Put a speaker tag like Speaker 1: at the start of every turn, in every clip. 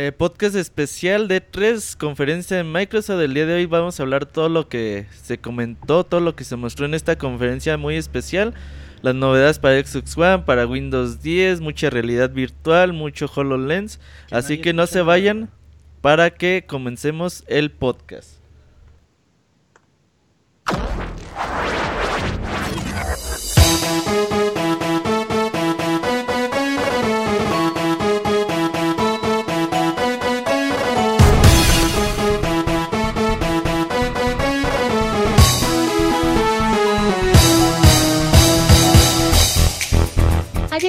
Speaker 1: Eh, podcast especial de tres conferencias de Microsoft. El día de hoy vamos a hablar todo lo que se comentó, todo lo que se mostró en esta conferencia muy especial. Las novedades para Xbox One, para Windows 10, mucha realidad virtual, mucho HoloLens. Así que no se vayan para que comencemos el podcast.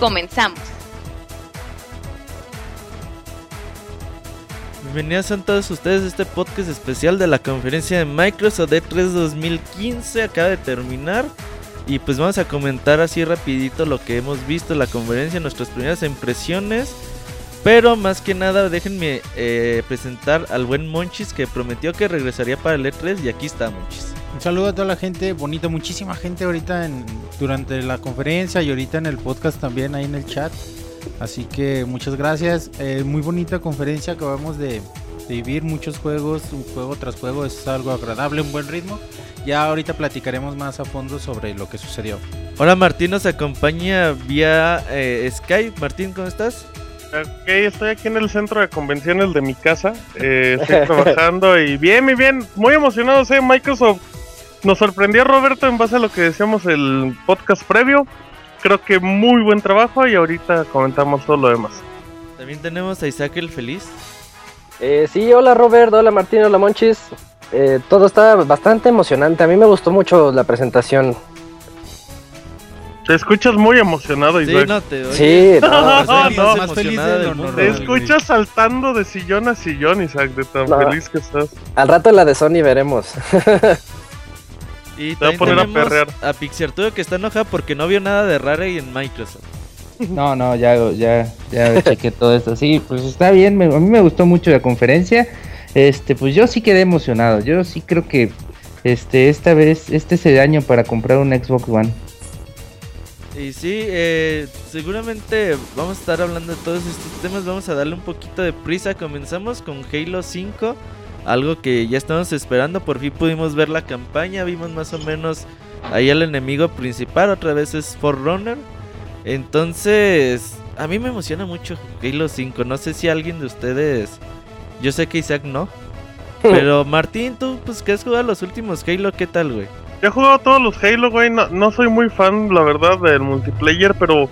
Speaker 2: Comenzamos.
Speaker 1: Bienvenidos a todos ustedes a este podcast especial de la conferencia de Microsoft E3 2015. Acaba de terminar. Y pues vamos a comentar así rapidito lo que hemos visto en la conferencia, nuestras primeras impresiones. Pero más que nada déjenme eh, presentar al buen Monchis que prometió que regresaría para el E3 y aquí está Monchis.
Speaker 3: Un saludo a toda la gente, bonito, muchísima gente ahorita en, durante la conferencia y ahorita en el podcast también ahí en el chat. Así que muchas gracias. Eh, muy bonita conferencia, acabamos de, de vivir muchos juegos, un juego tras juego, es algo agradable, un buen ritmo. Ya ahorita platicaremos más a fondo sobre lo que sucedió.
Speaker 1: Hola Martín nos acompaña vía eh, Skype. Martín, ¿cómo estás?
Speaker 4: Ok, estoy aquí en el centro de convenciones de mi casa. Eh, estoy trabajando y bien, muy bien, muy emocionado. ¿eh? Microsoft nos sorprendió Roberto en base a lo que decíamos el podcast previo. Creo que muy buen trabajo y ahorita comentamos todo lo demás.
Speaker 1: También tenemos a Isaac el Feliz.
Speaker 5: Eh, sí, hola Robert, hola Martín, hola Monchis. Eh, todo está bastante emocionante. A mí me gustó mucho la presentación.
Speaker 4: Te escuchas muy emocionado,
Speaker 1: Sí,
Speaker 4: Isaac.
Speaker 1: no te oye.
Speaker 5: Sí, no,
Speaker 4: No, no,
Speaker 3: más feliz
Speaker 1: emocionada
Speaker 3: del
Speaker 1: del
Speaker 3: honor.
Speaker 1: mundo.
Speaker 4: Te escuchas saltando de sillón a sillón, Isaac, de tan
Speaker 5: No.
Speaker 4: feliz que estás.
Speaker 5: al rato la de Sony veremos.
Speaker 1: Y
Speaker 4: Te voy
Speaker 1: también
Speaker 4: a poner a perrear.
Speaker 1: a Pixartudo que está enojado porque no vio nada de Rare en Microsoft.
Speaker 6: No, no, ya, ya, ya chequé todo esto. Sí, pues está bien. me- a mí me gustó mucho la conferencia. Este, pues yo sí quedé emocionado. Yo sí creo que este, esta vez, este es el año para comprar un Xbox One.
Speaker 1: Y sí, eh, seguramente vamos a estar hablando de todos estos temas. Vamos a darle un poquito de prisa. Comenzamos con Halo 5. Algo que ya estamos esperando. Por fin pudimos ver la campaña. Vimos más o menos ahí al enemigo principal. Otra vez es Forerunner. Entonces, a mí me emociona mucho Halo 5. No sé si alguien de ustedes. Yo sé que Isaac no. Pero Martín, tú, pues que has jugado los últimos Halo, ¿qué tal, güey?
Speaker 4: Yo he jugado todos los Halo, güey. No, no soy muy fan, la verdad, del multiplayer, pero.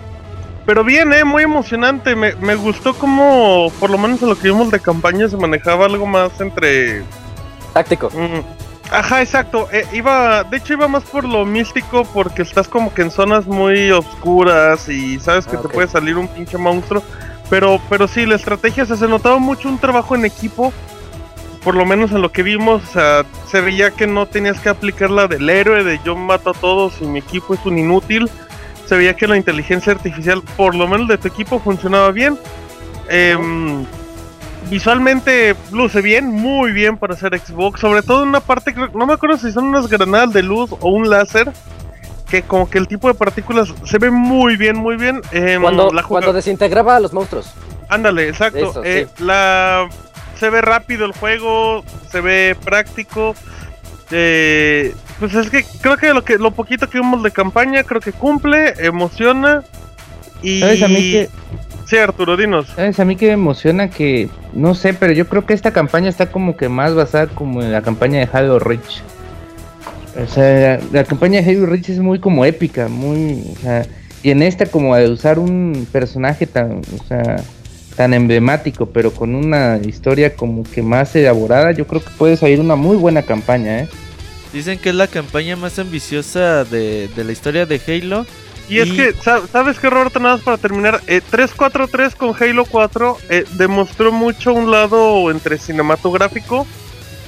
Speaker 4: Pero bien, eh, muy emocionante. Me, me gustó como, por lo menos en lo que vimos de campaña, se manejaba algo más entre.
Speaker 5: Táctico.
Speaker 4: mm, ajá, exacto. eh, iba, de hecho, iba más por lo místico, porque estás como que en zonas muy oscuras y sabes que
Speaker 5: Ah,
Speaker 4: te puede salir un pinche monstruo. Pero, pero sí, la estrategia o sea, se notaba mucho un trabajo en equipo. Por lo menos en lo que vimos, o sea, se veía que no tenías que aplicar la del héroe, de yo mato a todos y mi equipo es un inútil. Se veía que la inteligencia artificial, por lo menos de tu equipo, funcionaba bien. Em, visualmente luce bien, muy bien para hacer Xbox. Sobre todo en una parte, no me acuerdo si son unas granadas de luz o un láser. Que como que el tipo de partículas se ve muy bien, muy bien. Em,
Speaker 5: Cuando,
Speaker 4: la
Speaker 5: cuando desintegraba a los monstruos.
Speaker 4: Ándale, exacto.
Speaker 5: Eso,
Speaker 4: Eh, la se ve rápido el juego, se ve práctico. Eh, pues es que creo que lo que lo poquito que vimos de campaña creo que cumple, emociona y
Speaker 6: ¿Sabes a mí que,
Speaker 4: Sí, Arturo, dinos.
Speaker 6: sabes a mí que me emociona que, no sé, pero yo creo que esta campaña está como que más basada como en la campaña de Halo Reach. O sea, la, la campaña de Halo Reach es muy como épica, muy, o sea, y en esta como de usar un personaje tan, o sea, tan emblemático, pero con una historia como que más elaborada, yo creo que puede salir una muy buena campaña, ¿eh?
Speaker 1: Dicen que es la campaña más ambiciosa de, de la historia de Halo.
Speaker 4: Y es que, sa- ¿sabes qué, Roberto? Nada más para terminar. Eh, 343 con Halo 4 eh, demostró mucho un lado entre cinematográfico,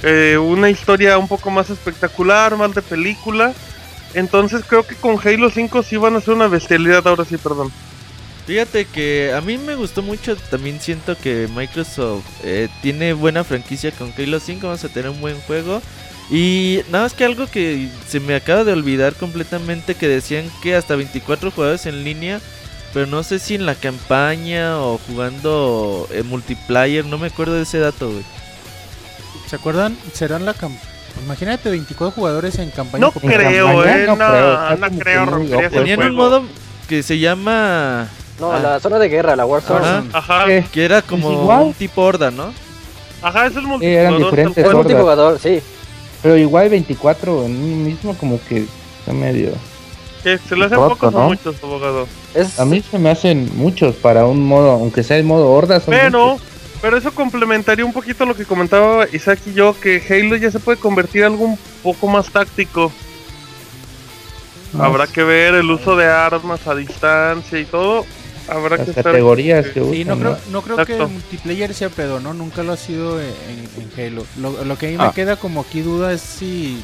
Speaker 4: eh, una historia un poco más espectacular, más de película. Entonces creo que con Halo 5 sí van a ser una bestialidad, ahora sí, perdón.
Speaker 1: Fíjate que a mí me gustó mucho, también siento que Microsoft eh, tiene buena franquicia con Halo 5, vamos a tener un buen juego. Y nada más que algo que se me acaba de olvidar completamente, que decían que hasta 24 jugadores en línea, pero no sé si en la campaña o jugando en multiplayer, no me acuerdo de ese dato, güey.
Speaker 3: ¿Se acuerdan? Serán la cam- Imagínate 24 jugadores en campaña.
Speaker 4: No creo,
Speaker 6: campaña
Speaker 4: eh.
Speaker 6: no
Speaker 4: No,
Speaker 6: creo,
Speaker 4: no, creo,
Speaker 1: Tenían un modo que se llama...
Speaker 5: No,
Speaker 1: Ah.
Speaker 5: la zona de guerra, la Warzone.
Speaker 1: Ajá.
Speaker 4: Ajá,
Speaker 6: Eh,
Speaker 1: Que era como un tipo horda, ¿no?
Speaker 4: ajá, es el
Speaker 6: eran
Speaker 4: multijugador.
Speaker 6: diferentes
Speaker 4: tal
Speaker 5: Es
Speaker 4: cual.
Speaker 6: hordas.
Speaker 5: multijugador, sí.
Speaker 6: Pero igual 24 en un mismo como que está medio...
Speaker 4: Que se le hacen
Speaker 6: Roto,
Speaker 4: pocos o muchos, abogado.
Speaker 5: Es,
Speaker 6: A mí se me hacen muchos para un modo, aunque sea el modo horda. son
Speaker 4: Pero,
Speaker 6: muchos.
Speaker 4: pero eso complementaría un poquito lo que comentaba Isaac y yo, que Halo ya se puede convertir en algo un poco más táctico.
Speaker 6: No,
Speaker 4: Habrá que ver el uso de armas a distancia y todo. Habrá
Speaker 6: las
Speaker 4: que estar...
Speaker 6: categorías que
Speaker 3: Sí, no
Speaker 6: usan,
Speaker 3: creo,
Speaker 6: ¿no?
Speaker 3: creo que el multiplayer sea pedo, ¿no? Nunca lo ha sido en, en Halo. Lo, lo que a mí
Speaker 6: Ah.
Speaker 3: me queda como aquí duda es si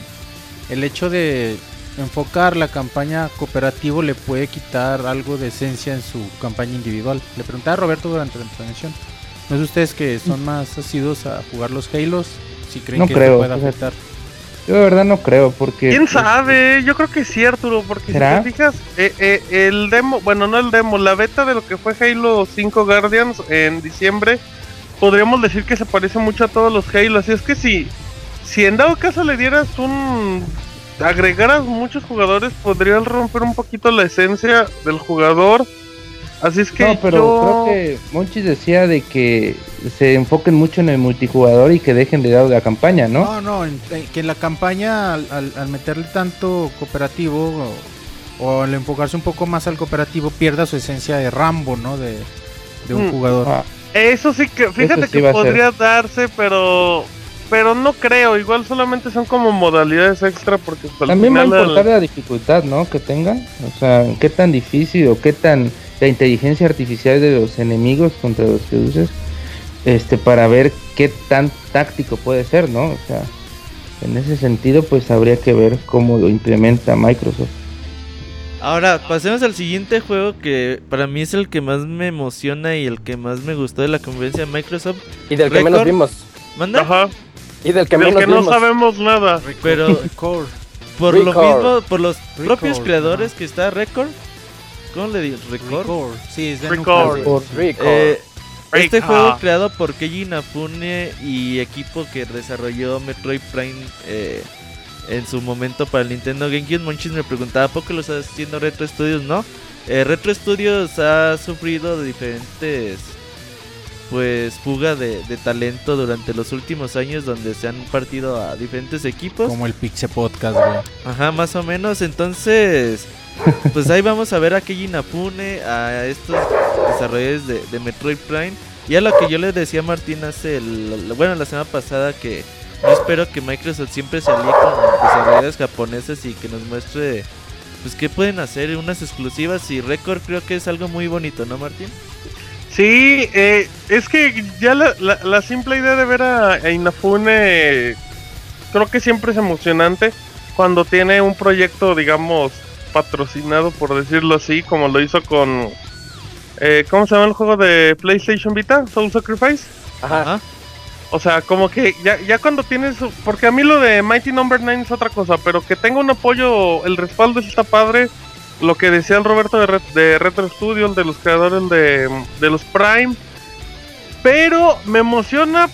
Speaker 3: el hecho de enfocar la campaña cooperativo le puede quitar algo de esencia en su campaña individual. Le preguntaba a Roberto durante la intervención. ¿No es ustedes que son más asiduos a jugar los Halos? Si creen
Speaker 6: No
Speaker 3: que
Speaker 6: creo, fíjate.
Speaker 3: afectar.
Speaker 6: Yo de verdad no creo, porque...
Speaker 4: ¿Quién
Speaker 6: pues,
Speaker 4: sabe? Yo creo que sí, Arturo, porque
Speaker 6: ¿Será?
Speaker 4: si te fijas, eh, eh, el demo, bueno, no el demo, la beta de lo que fue Halo 5 Guardians en diciembre, podríamos decir que se parece mucho a todos los Halo. Así es que si, si en dado caso le dieras un. agregaras muchos jugadores, podrías romper un poquito la esencia del jugador. Así es que
Speaker 6: No, pero
Speaker 4: yo-
Speaker 6: creo que Monchis decía de que se enfoquen mucho en el multijugador y que dejen de lado la campaña, ¿no?
Speaker 3: No, no, en- en- que en la campaña al, al- al meterle tanto cooperativo o, o al enfocarse un poco más al cooperativo pierda su esencia de Rambo, ¿no? De, de un
Speaker 4: Mm.
Speaker 3: jugador.
Speaker 6: Ah,
Speaker 4: Eso sí que, fíjate
Speaker 6: sí
Speaker 4: que
Speaker 6: ser.
Speaker 4: podría darse, pero. Pero no creo, igual solamente son como modalidades extra porque pues,
Speaker 6: También va a importar la dificultad, ¿no? Que tengan. O sea, qué tan difícil o qué tan la inteligencia artificial de los enemigos contra los que uses, este, para ver qué tan táctico puede ser, ¿no? O sea, en ese sentido, pues habría que ver cómo lo implementa Microsoft.
Speaker 1: Ahora, pasemos al siguiente juego que para mí es el que más me emociona y el que más me gustó de la conferencia de Microsoft.
Speaker 5: y del que menos vimos.
Speaker 1: ¿Manda?
Speaker 4: Ajá,
Speaker 5: Y del que
Speaker 4: del
Speaker 5: menos
Speaker 4: que no
Speaker 5: vimos.
Speaker 4: sabemos nada.
Speaker 1: Pero por lo mismo, por los
Speaker 3: Record,
Speaker 1: propios creadores
Speaker 3: ajá.
Speaker 1: que está Record. ¿Cómo le digo? Record.
Speaker 3: Record. Sí, es de
Speaker 4: Record.
Speaker 5: Record.
Speaker 1: Eh, este juego creado por Keiji Inafune y equipo que desarrolló Metroid Prime eh, en su momento para el Nintendo GameCube. Monchis me preguntaba, ¿a poco lo está haciendo Retro Studios? No. Eh, Retro Studios ha sufrido de diferentes pues fuga de, de talento durante los últimos años donde se han partido a diferentes equipos.
Speaker 3: Como el Pixel Podcast, güey.
Speaker 1: Ajá, más o menos. Entonces, pues ahí vamos a ver a Keiji Inafune, a estos desarrolladores de, Metroid Prime. Y a lo que yo les decía a Martín hace, bueno, la semana pasada que yo espero que Microsoft siempre se alíe con desarrolladores japoneses y que nos muestre, pues, qué pueden hacer, unas exclusivas. Y Record creo que es algo muy bonito, ¿no, Martín?
Speaker 4: Sí, eh, es que ya la, simple idea de ver a, a Inafune creo que siempre es emocionante cuando tiene un proyecto, digamos, patrocinado, por decirlo así, como lo hizo con... eh, ¿Cómo se llama el juego de PlayStation Vita? Soul Sacrifice.
Speaker 5: Ajá.
Speaker 4: O sea, como que ya, ya cuando tienes... Porque a mí lo de Mighty Number 9 es otra cosa, pero que tenga un apoyo, el respaldo está padre. Lo que decía el Roberto de, Ret- de Retro Studio, el de los creadores de, de los Prime. Pero me emociona.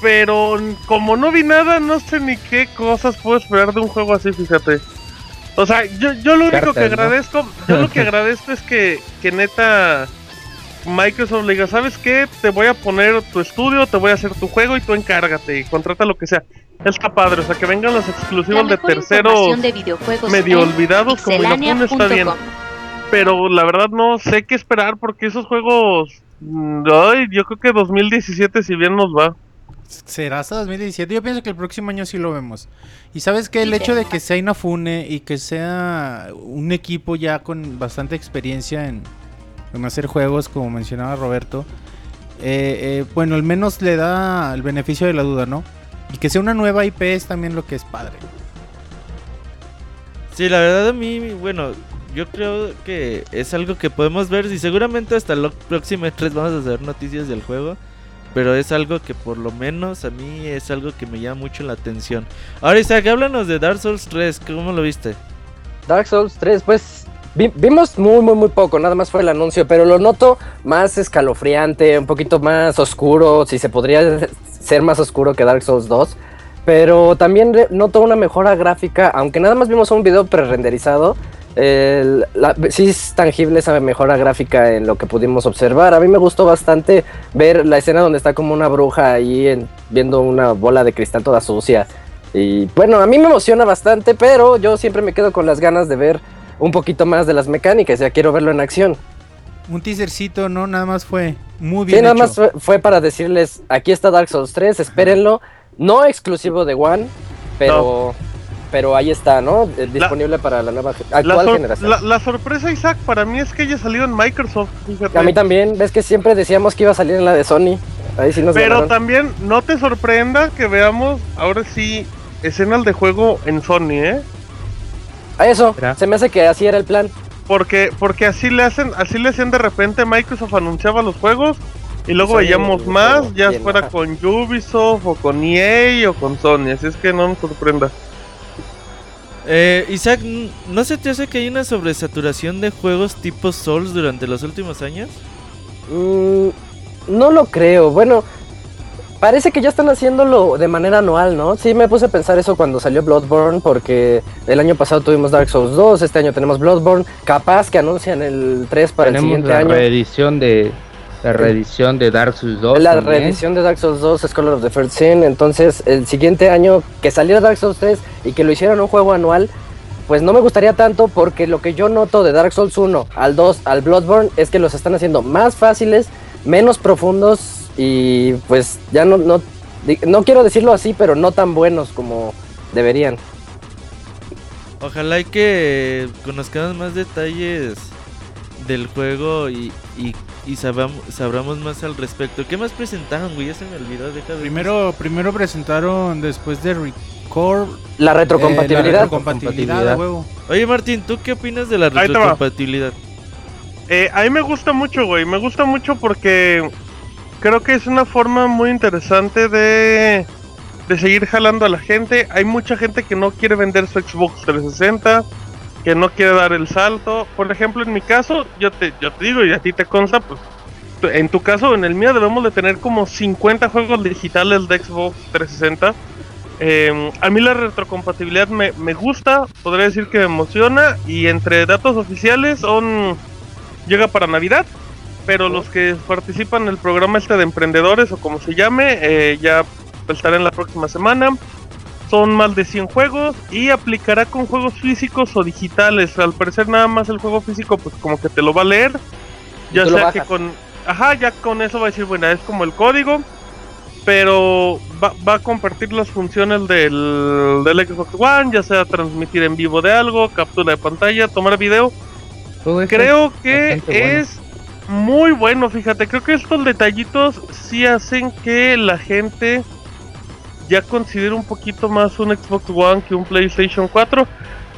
Speaker 4: Pero como no vi nada, no sé ni qué cosas puedo esperar de un juego así, fíjate. O sea, yo, yo lo único que agradezco, yo lo que agradezco es que, que neta Microsoft le diga, ¿sabes qué? Te voy a poner tu estudio, te voy a hacer tu juego y tú encárgate y contrata lo que sea. Está padre, o sea, que vengan los
Speaker 2: La
Speaker 4: exclusivos de terceros
Speaker 2: de videojuegos
Speaker 4: medio olvidados como Inafune está bien. Pero la verdad no sé qué esperar porque esos juegos, mm, ay, yo creo que 2017 si bien nos va.
Speaker 3: Será hasta 2017. Yo pienso que el próximo año sí lo vemos. Y sabes que el
Speaker 2: Sí,
Speaker 3: hecho de que sea Inafune y que sea un equipo ya con bastante experiencia en, en hacer juegos, como mencionaba Roberto, eh, eh, bueno, al menos le da el beneficio de la duda, ¿no? Y que sea una nueva IP es también lo que es padre.
Speaker 1: Sí, la verdad a mí, bueno, yo creo que es algo que podemos ver y seguramente hasta el próximo E3 vamos a saber noticias del juego. Pero es algo que por lo menos a mí es algo que me llama mucho la atención. Ahora Isaac, háblanos de Dark Souls 3, ¿cómo lo viste?
Speaker 5: Dark Souls 3, pues vi- vimos muy, muy, muy poco, nada más fue el anuncio, pero lo noto más escalofriante, un poquito más oscuro, si se podría ser más oscuro que Dark Souls 2. Pero también noto una mejora gráfica, aunque nada más vimos un video pre-renderizado. El- la- sí es tangible esa mejora gráfica en lo que pudimos observar. A mí me gustó bastante ver la escena donde está como una bruja ahí en- viendo una bola de cristal toda sucia. Y bueno, a mí me emociona bastante, pero yo siempre me quedo con las ganas de ver un poquito más de las mecánicas. Ya quiero verlo en acción.
Speaker 3: Un teasercito, ¿no? Nada más fue muy bien
Speaker 5: Sí, nada
Speaker 3: hecho.
Speaker 5: más fue, fue para decirles, aquí está Dark Souls 3, espérenlo. No exclusivo de One, pero, pero ahí está, ¿no? Eh, Disponible para la nueva
Speaker 4: La,
Speaker 5: actual generación.
Speaker 4: la- la sorpresa, Isaac, para mí es que haya salido en Microsoft. fíjate.
Speaker 5: A mí también, ves que siempre decíamos que iba a salir en la de Sony. Ahí sí nos
Speaker 4: Pero
Speaker 5: ganaron.
Speaker 4: también no te sorprenda que veamos ahora sí escenas de juego en Sony, ¿eh?
Speaker 5: A eso,
Speaker 6: ¿Será?
Speaker 5: se me hace que así era el plan.
Speaker 4: Porque, porque así le hacen, así le hacían de repente Microsoft anunciaba los juegos y luego
Speaker 5: Sony
Speaker 4: veíamos más, ya fuera
Speaker 5: ajá.
Speaker 4: con Ubisoft o con EA o con Sony, así es que no nos sorprenda.
Speaker 1: Eh, Isaac, ¿no se te hace que hay una sobresaturación de juegos tipo Souls durante los últimos años?
Speaker 5: Mm, no lo creo. Bueno, parece que ya están haciéndolo de manera anual, ¿no? Sí, me puse a pensar eso cuando salió Bloodborne, porque el año pasado tuvimos Dark Souls 2, este año tenemos Bloodborne. Capaz que anuncian el 3 para el siguiente
Speaker 6: la
Speaker 5: año.
Speaker 6: reedición de la reedición de Dark Souls 2.
Speaker 5: La
Speaker 6: también.
Speaker 5: reedición de Dark Souls 2, Scholar of the First Sin. Entonces, el siguiente año que saliera Dark Souls 3 y que lo hicieran un juego anual, pues no me gustaría tanto porque lo que yo noto de Dark Souls 1 al 2 al Bloodborne es que los están haciendo más fáciles, menos profundos y pues ya no, no, no quiero decirlo así, pero no tan buenos como deberían.
Speaker 1: Ojalá y que conozcamos más detalles del juego y, y, y sabam- sabramos más al respecto. ¿Qué más presentaron, güey? Ya se me olvidó, deja de...
Speaker 3: Primero, primero presentaron después de Record
Speaker 5: La
Speaker 3: eh,
Speaker 5: retrocompatibilidad.
Speaker 3: la retrocompatibilidad, a huevo.
Speaker 1: Oye, Martín, ¿tú qué opinas de la retrocompatibilidad?
Speaker 4: Eh, a mí me gusta mucho, güey. Me gusta mucho porque creo que es una forma muy interesante de, de seguir jalando a la gente. Hay mucha gente que no quiere vender su Xbox 360, que no quiere dar el salto. Por ejemplo, en mi caso, yo te, yo te digo y a ti te consta, pues en tu caso, en el mío, debemos de tener como 50 juegos digitales de Xbox 360. Eh, a mí la retrocompatibilidad me, me gusta, podría decir que me emociona y entre datos oficiales llega para Navidad, pero los que participan en el programa este de emprendedores o como se llame, eh, ya estará en la próxima semana. Son más de 100 juegos y aplicará con juegos físicos o digitales. Al parecer nada más el juego físico pues como que te lo va a leer. Ya sea que con... Ajá, ya con eso va a decir, bueno, es como el código. Pero va, va a compartir las funciones del, del Xbox One, ya sea transmitir en vivo de algo, captura de pantalla, tomar video.
Speaker 6: Todo
Speaker 4: Creo que
Speaker 6: bueno.
Speaker 4: es muy bueno, fíjate. Creo que estos detallitos sí hacen que la gente ya considere un poquito más un Xbox One que un PlayStation 4.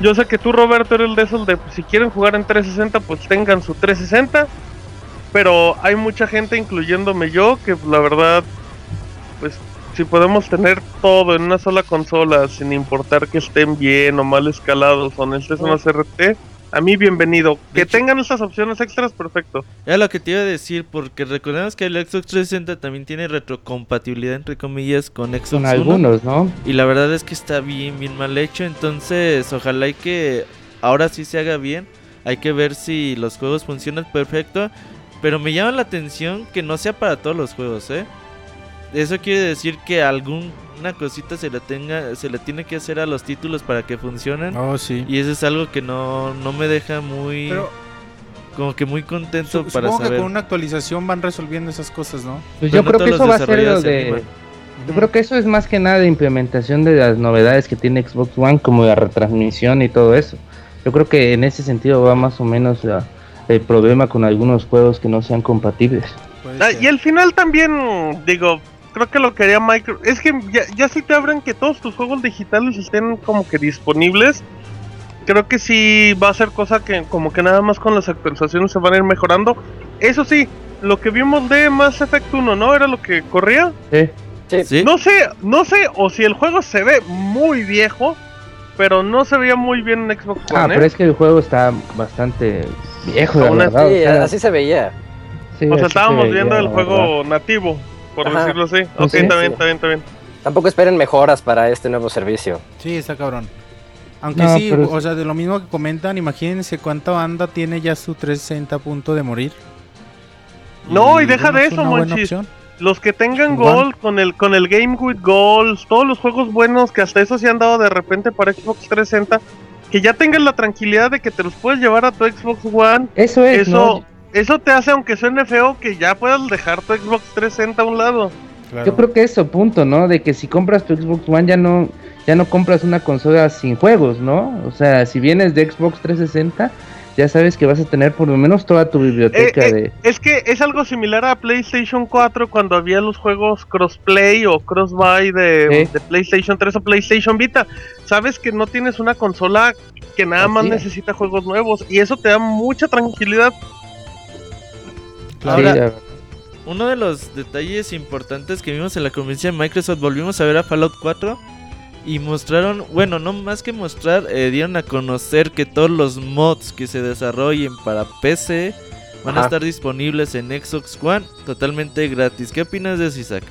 Speaker 4: Yo sé que tú, Roberto, eres de esos de pues, si quieren jugar en 360, pues tengan su 360. Pero hay mucha gente, incluyéndome yo, que la verdad, pues si podemos tener todo en una sola consola, sin importar que estén bien o mal escalados o necesiten una CRT, a mí bienvenido. Que
Speaker 1: hecho-
Speaker 4: tengan esas opciones extras, perfecto.
Speaker 1: Era lo que te iba a decir, porque recordemos que el Xbox 360 también tiene retrocompatibilidad, entre comillas, con Xbox
Speaker 6: Son
Speaker 1: One.
Speaker 6: algunos, ¿no?
Speaker 1: Y la verdad es que está bien, bien mal hecho. Entonces, ojalá y que ahora sí se haga bien. Hay que ver si los juegos funcionan perfecto. Pero me llama la atención que no sea para todos los juegos, ¿eh? Eso quiere decir que alguna cosita se le tenga, se le tiene que hacer a los títulos para que funcionen.
Speaker 3: Oh, sí.
Speaker 1: Y eso es algo que no, no me deja muy,
Speaker 3: Pero
Speaker 1: como que muy contento
Speaker 3: su-
Speaker 1: para
Speaker 3: supongo que
Speaker 1: saber.
Speaker 3: con una actualización van resolviendo esas cosas, ¿no?
Speaker 6: Pues yo
Speaker 1: no
Speaker 6: creo que eso va a ser lo de. Yo creo que eso es más que nada de implementación de las novedades que tiene Xbox One, como la retransmisión y todo eso. Yo creo que en ese sentido va más o menos la- el problema con algunos juegos que no sean compatibles.
Speaker 4: Ah, y al final también, digo, creo que lo que haría Micro... Es que ya, ya si te abren que todos tus juegos digitales estén como que disponibles, creo que sí va a ser cosa que como que nada más con las actualizaciones se van a ir mejorando. Eso sí, lo que vimos de Mass Effect 1, ¿no? Era lo que corría.
Speaker 6: Sí.
Speaker 5: Sí.
Speaker 1: Sí.
Speaker 4: No sé, no sé, o si el juego se ve muy viejo, pero no se veía muy bien en Xbox One,
Speaker 6: Ah,
Speaker 4: ¿eh?
Speaker 6: pero es que el juego está bastante viejo, la verdad.
Speaker 5: Sí,
Speaker 6: o sea,
Speaker 5: así se veía.
Speaker 6: sí,
Speaker 4: O sea,
Speaker 6: así se
Speaker 4: estábamos
Speaker 6: veía,
Speaker 4: viendo el juego
Speaker 6: verdad.
Speaker 4: nativo, por
Speaker 5: Ajá.
Speaker 4: decirlo así.
Speaker 6: Pues
Speaker 4: ok,
Speaker 6: sí.
Speaker 4: está bien,
Speaker 5: Sí.
Speaker 4: está bien, está bien.
Speaker 5: Tampoco esperen mejoras para este nuevo servicio.
Speaker 3: Sí, está cabrón. Aunque
Speaker 6: No,
Speaker 3: sí,
Speaker 6: pero-
Speaker 3: o sea, de lo mismo que comentan, imagínense cuánta banda tiene ya su 360 a punto de morir.
Speaker 4: No, y deja de
Speaker 3: es
Speaker 4: eso, Monchis. Los que tengan. Gold con el con el Game with Goals, todos los juegos buenos que hasta eso se han dado de repente para Xbox 360, que ya tengan la tranquilidad de que te los puedes llevar a tu Xbox One.
Speaker 6: Eso es,
Speaker 4: Eso
Speaker 6: ¿no?
Speaker 4: Eso te hace aunque suene feo que ya puedas dejar tu Xbox 360 a un lado.
Speaker 3: Claro.
Speaker 6: Yo creo que eso, punto, ¿no? De que si compras tu Xbox One ya no, ya no compras una consola sin juegos, ¿no? O sea, si vienes de Xbox 360, ya sabes que vas a tener por lo menos toda tu biblioteca
Speaker 4: Eh, eh,
Speaker 6: de...
Speaker 4: Es que es algo similar a PlayStation 4 cuando había los juegos crossplay o crossbuy de, PlayStation 3 o PlayStation Vita. Sabes que no tienes una consola que nada más
Speaker 6: es.
Speaker 4: necesita juegos nuevos y eso te da mucha tranquilidad.
Speaker 3: Claro.
Speaker 1: Ahora- Uno de los detalles importantes que vimos en la conferencia de Microsoft, volvimos a ver a Fallout 4 y mostraron, bueno, no más que mostrar, eh, dieron a conocer que todos los mods que se desarrollen para PC van a estar disponibles en Xbox One totalmente gratis. ¿Qué opinas de eso, Isaac?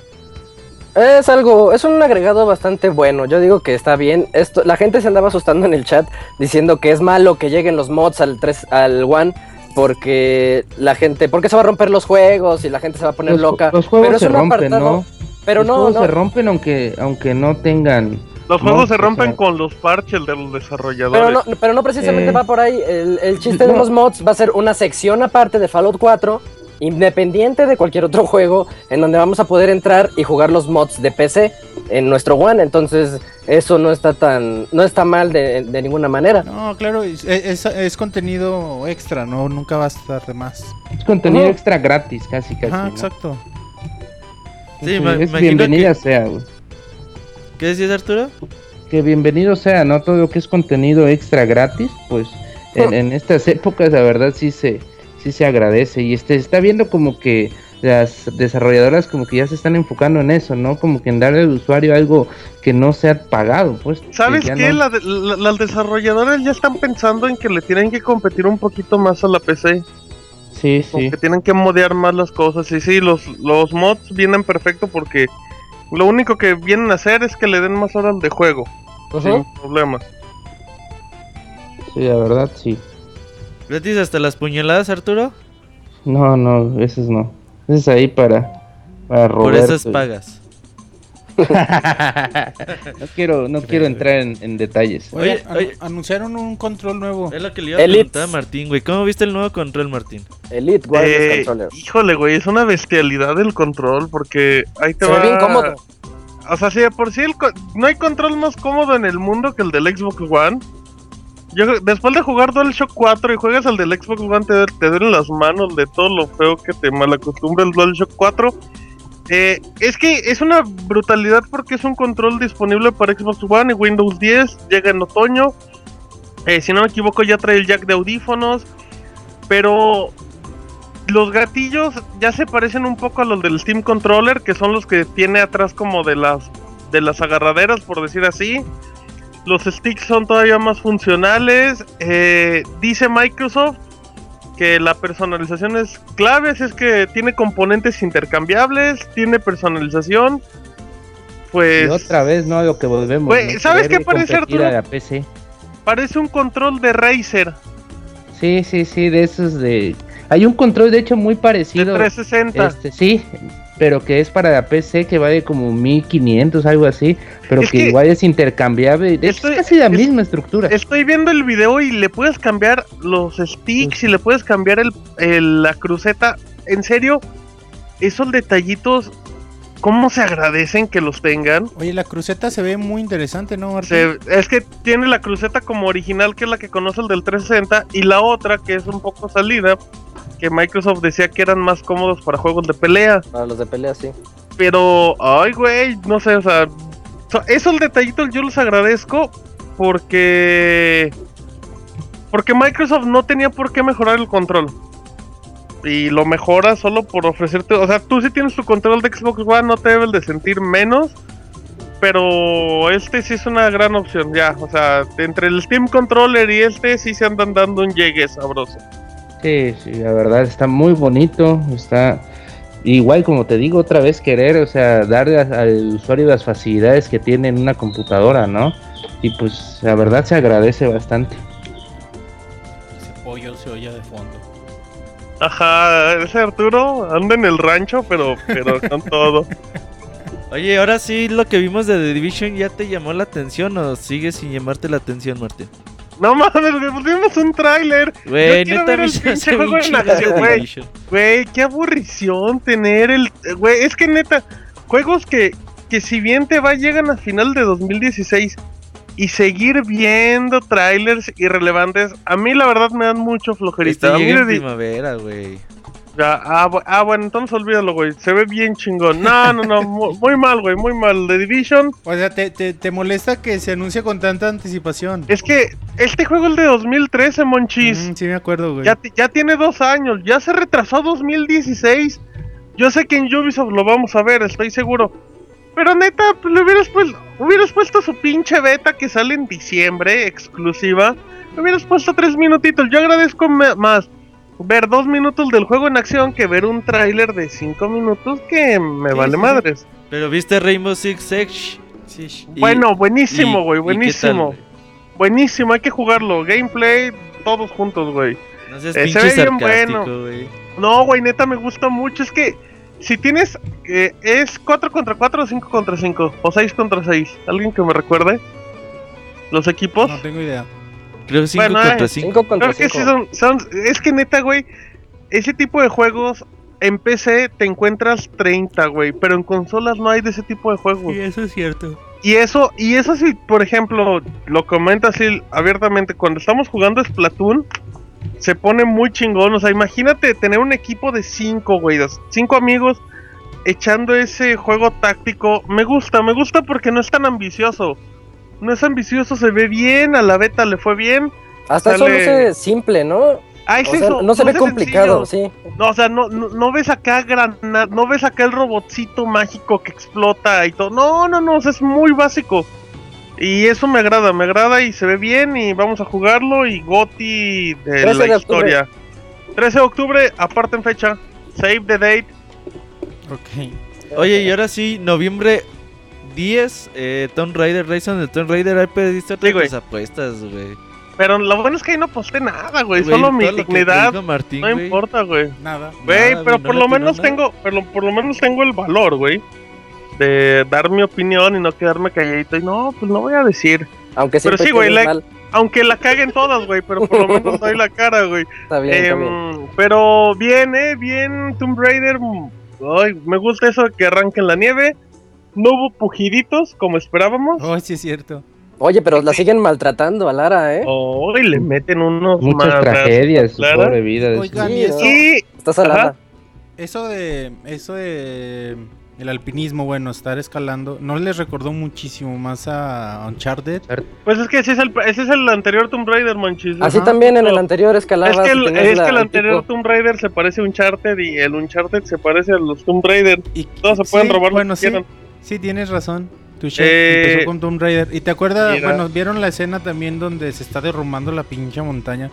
Speaker 5: Es algo, es un agregado bastante bueno. Yo digo que está bien. Esto, la gente se andaba asustando en el chat diciendo que es malo que lleguen los mods al 3, al One porque la gente, porque se va a romper los juegos y la gente se va a poner
Speaker 6: los,
Speaker 5: loca.
Speaker 6: los juegos
Speaker 5: pero
Speaker 6: se rompen,
Speaker 5: apartado-
Speaker 6: ¿no?
Speaker 5: Pero
Speaker 6: los
Speaker 5: no,
Speaker 6: juegos
Speaker 5: no.
Speaker 6: se rompen aunque, aunque no tengan...
Speaker 4: Los
Speaker 6: No,
Speaker 4: juegos se
Speaker 6: o
Speaker 4: rompen
Speaker 6: sea-
Speaker 4: con los parches de los desarrolladores.
Speaker 5: Pero no, pero no precisamente
Speaker 6: Eh.
Speaker 5: va por ahí. El, el chiste de los mods va a ser una sección aparte de Fallout 4, independiente de cualquier otro juego, en donde vamos a poder entrar y jugar los mods de PC en nuestro One. Entonces, eso no está tan, no está mal de, de ninguna manera.
Speaker 3: No, claro, es, es- es contenido extra, no nunca va a estar de más.
Speaker 6: Es contenido extra gratis, casi, casi.
Speaker 3: Ajá,
Speaker 6: ¿no?
Speaker 3: exacto.
Speaker 1: Sí,
Speaker 6: Es- bienvenida
Speaker 1: que-
Speaker 6: sea, güey.
Speaker 1: ¿Qué decías, Arturo?
Speaker 6: que bienvenido sea, ¿no? Todo lo que es contenido extra gratis, pues en, en estas épocas la verdad sí se, sí se agradece y este está viendo como que las desarrolladoras como que ya se están enfocando en eso, ¿no? Como que en darle al usuario algo que no sea pagado, pues. que
Speaker 4: ¿Sabes qué?
Speaker 6: no-
Speaker 4: La de- la- las desarrolladoras ya están pensando en que le tienen que competir un poquito más a la PC.
Speaker 6: Sí,
Speaker 4: Como
Speaker 6: sí.
Speaker 4: que tienen que modear más las cosas. Y sí, los, los mods vienen perfecto porque lo único que vienen a hacer es que le den más horas de juego. Sin problemas.
Speaker 6: Sí, la verdad sí.
Speaker 1: ¿Gratis hasta las puñaladas, Arturo?
Speaker 6: No, no, esos no. Ese es ahí para, para
Speaker 1: Por
Speaker 6: Roberto.
Speaker 1: esas pagas.
Speaker 6: no quiero, no quiero entrar en, en detalles.
Speaker 3: Oye,
Speaker 1: Oye,
Speaker 3: anu-
Speaker 1: oye.
Speaker 3: anunciaron un control nuevo.
Speaker 1: Es lo que le iba a
Speaker 5: Elite.
Speaker 1: preguntar a Martín, güey. ¿Cómo viste el nuevo control, Martín?
Speaker 5: Elite Wireless
Speaker 4: Eh,
Speaker 5: Controller.
Speaker 4: híjole, güey, es una bestialidad el control porque ahí te
Speaker 5: Se
Speaker 4: va...
Speaker 5: ve bien cómodo.
Speaker 4: O sea, si de por sí el co- no hay control más cómodo en el mundo que el del Xbox One. Yo, después de jugar DualShock 4 y juegas al del Xbox One, te, te duelen las manos de todo lo feo que te malacostumbra el DualShock 4. Eh, es que es una brutalidad porque es un control disponible para Xbox One y Windows 10. Llega en otoño. Eh, si no me equivoco, ya trae el jack de audífonos. Pero los gatillos ya se parecen un poco a los del Steam Controller, que son los que tiene atrás como de las de las agarraderas, por decir así. Los sticks son todavía más funcionales. Eh, dice Microsoft que la personalización es clave, así es que tiene componentes intercambiables, tiene personalización. Pues
Speaker 6: Y otra vez, ¿no? Lo que volvemos.
Speaker 4: Güey,
Speaker 6: ¿no?
Speaker 4: ¿sabes qué parece, Arturo?
Speaker 6: la PC.
Speaker 4: parece un control de Razer
Speaker 6: Sí, sí, sí, de esos de... Hay un control, de hecho, muy
Speaker 4: de
Speaker 6: parecido.
Speaker 4: 360.
Speaker 6: Este, sí, pero que es para la PC que vale como 1500, algo así, pero
Speaker 4: Es
Speaker 6: que,
Speaker 4: que-
Speaker 6: igual es intercambiable.
Speaker 4: Estoy-
Speaker 6: es casi la
Speaker 4: es-
Speaker 6: misma estructura.
Speaker 4: Estoy viendo el video y le puedes cambiar los sticks y le puedes cambiar el, el- la cruceta. En serio, esos detallitos cómo se agradecen que los tengan.
Speaker 3: Oye, la cruceta se ve muy interesante, ¿no?
Speaker 4: Se- es que tiene la cruceta como original, que es la que conoce el del 360, y la otra, que es un poco salida, que Microsoft decía que eran más cómodos para juegos de pelea.
Speaker 5: Para los de pelea, sí.
Speaker 4: Pero, ay, güey, no sé, o sea, so- esos detallitos yo los agradezco porque. Porque Microsoft no tenía por qué mejorar el control. Y lo mejora solo por ofrecerte. O sea, tú si tienes tu control de Xbox One, no te debes de sentir menos. Pero este sí es una gran opción, ya. O sea, entre el Steam Controller y este sí se andan dando un llegue sabroso.
Speaker 6: Sí, sí, la verdad está muy bonito, está igual como te digo otra vez querer, o sea, darle a- al usuario las facilidades que tiene en una computadora, ¿no? Y pues la verdad se agradece bastante.
Speaker 3: Ese pollo se oye de fondo.
Speaker 4: Ajá, ese Arturo anda en el rancho, pero, pero con todo.
Speaker 1: Oye, ahora sí lo que vimos de The Division ya te llamó la atención o sigue sin llamarte la atención, Martín.
Speaker 4: No mames, güey, vimos un tráiler.
Speaker 1: Güey, neta
Speaker 4: ver el pinche juego en acción, güey. Qué aburrición tener el... Güey, es que neta, juegos que, que si bien te va, llegan a final de 2016 y seguir viendo trailers irrelevantes, a mí la verdad me dan mucho flojerita.
Speaker 1: Este llega en primavera, güey.
Speaker 4: Ya, ah, ah, bueno, entonces olvídalo, güey. Se ve bien chingón. No, no, no, mu- muy, mal, güey, muy mal. The Division,
Speaker 3: O sea, te, te, te molesta que se anuncie con tanta anticipación.
Speaker 4: es que este juego es de 2013, Monchis.
Speaker 3: Mm, sí, me acuerdo, güey.
Speaker 4: Ya, ya tiene dos años, ya se retrasó a 2016. Yo sé que en Ubisoft lo vamos a ver, estoy seguro. Pero neta, pues, le hubieras, puesto, hubieras puesto su pinche beta que sale en diciembre, exclusiva. Le hubieras puesto tres minutitos. Yo agradezco más ver dos minutos del juego en acción que ver un tráiler de cinco minutos que me
Speaker 3: Sí,
Speaker 4: vale
Speaker 3: sí,
Speaker 4: madres.
Speaker 1: Pero viste Rainbow Six Siege.
Speaker 3: Sí,
Speaker 4: bueno, buenísimo, güey,
Speaker 1: tal,
Speaker 4: buenísimo. buenísimo, hay que jugarlo. Gameplay, todos juntos, güey.
Speaker 1: No seas
Speaker 4: Eh, se ve bien bueno.
Speaker 1: güey.
Speaker 4: No, güey, neta me gusta mucho. Es que si tienes. eh, ¿Es 4 contra 4 o 5 contra 5? ¿O 6 contra 6? ¿Alguien que me recuerde? ¿Los equipos?
Speaker 3: no tengo idea.
Speaker 1: Creo que 5
Speaker 4: Bueno,
Speaker 1: contra
Speaker 4: eh,
Speaker 1: 5.
Speaker 5: 5 contra
Speaker 4: Creo que sí
Speaker 5: 5.
Speaker 4: son, son. Es que neta, güey. Ese tipo de juegos. En PC te encuentras 30, güey. Pero en consolas no hay de ese tipo de juegos.
Speaker 3: eso es cierto.
Speaker 4: Y eso, y eso si, por ejemplo, lo comenta así abiertamente, cuando estamos jugando Splatoon, se pone muy chingón. O sea, imagínate tener un equipo de cinco, güey, de cinco amigos echando ese juego táctico. Me gusta, me gusta porque no es tan ambicioso. No es ambicioso, se ve bien, a la beta le fue bien.
Speaker 5: Hasta
Speaker 4: sale-
Speaker 5: eso luce simple, ¿no?
Speaker 4: Ah,
Speaker 5: O
Speaker 4: es
Speaker 5: sea,
Speaker 4: eso,
Speaker 5: no se ve complicado,
Speaker 4: sencillo.
Speaker 5: sí.
Speaker 4: No, o sea, no, no, no ves acá granada, no ves acá el robotcito mágico que explota y todo. No, no, no, o sea, es muy básico. Y eso me agrada, me agrada y se ve bien y vamos a jugarlo y Goti de
Speaker 5: 13
Speaker 4: la
Speaker 5: de octubre.
Speaker 4: historia. 13 de octubre, aparte en fecha. Save the date.
Speaker 3: Ok.
Speaker 1: Oye, y ahora sí, noviembre 10, eh, Tomb Raider, Rise of the Tomb Raider, ahí pediste
Speaker 4: Sí, güey.
Speaker 1: otras apuestas, güey.
Speaker 4: Pero lo bueno es que ahí no posté nada, güey. Solo mi dignidad.
Speaker 1: Martín,
Speaker 4: No
Speaker 1: güey.
Speaker 4: importa, güey.
Speaker 3: Nada.
Speaker 4: Güey,
Speaker 1: Nada,
Speaker 4: pero por
Speaker 1: no
Speaker 4: lo menos
Speaker 1: nada.
Speaker 4: tengo, pero por lo menos tengo el valor, güey. De dar mi opinión y no quedarme calladito. Y no, pues no voy a decir.
Speaker 5: Aunque
Speaker 4: Pero sí, güey, la-
Speaker 5: mal.
Speaker 4: Aunque la caguen todas, güey, pero por lo menos doy la cara, güey.
Speaker 5: Está bien, está bien.
Speaker 4: Em, pero bien, eh, bien, Tomb Raider. mm, Ay, me gusta eso de que arranque en la nieve. No hubo pujiditos como esperábamos.
Speaker 3: Oh, sí es cierto.
Speaker 5: Oye, pero la siguen maltratando a Lara, ¿eh?
Speaker 4: Oh, y le meten unos
Speaker 6: Muchas tragedias, su pobre vida. de
Speaker 3: Oigan,
Speaker 6: su-
Speaker 3: y eso,
Speaker 4: Y
Speaker 5: Está salada.
Speaker 4: Ajá.
Speaker 3: eso de eso de el alpinismo, bueno, estar escalando, ¿no les recordó muchísimo más a Uncharted?
Speaker 4: pues es que ese es el, ese es el anterior Tomb Raider, manchis.
Speaker 5: Así
Speaker 3: Ajá.
Speaker 5: también en el anterior escalabas.
Speaker 4: Es que el, es que el
Speaker 5: el
Speaker 4: anterior. Tomb Raider se parece a Uncharted y el Uncharted se parece a los Tomb Raider.
Speaker 3: Y
Speaker 4: Todos se pueden
Speaker 3: sí,
Speaker 4: robar
Speaker 3: bueno,
Speaker 4: lo que
Speaker 3: sí,
Speaker 4: quieran.
Speaker 3: Sí, tienes razón. Tu
Speaker 4: Eh,
Speaker 3: empezó con Tomb Raider. ¿Y te acuerdas?
Speaker 4: mira.
Speaker 3: Bueno, ¿vieron la escena también donde se está derrumbando la pinche montaña?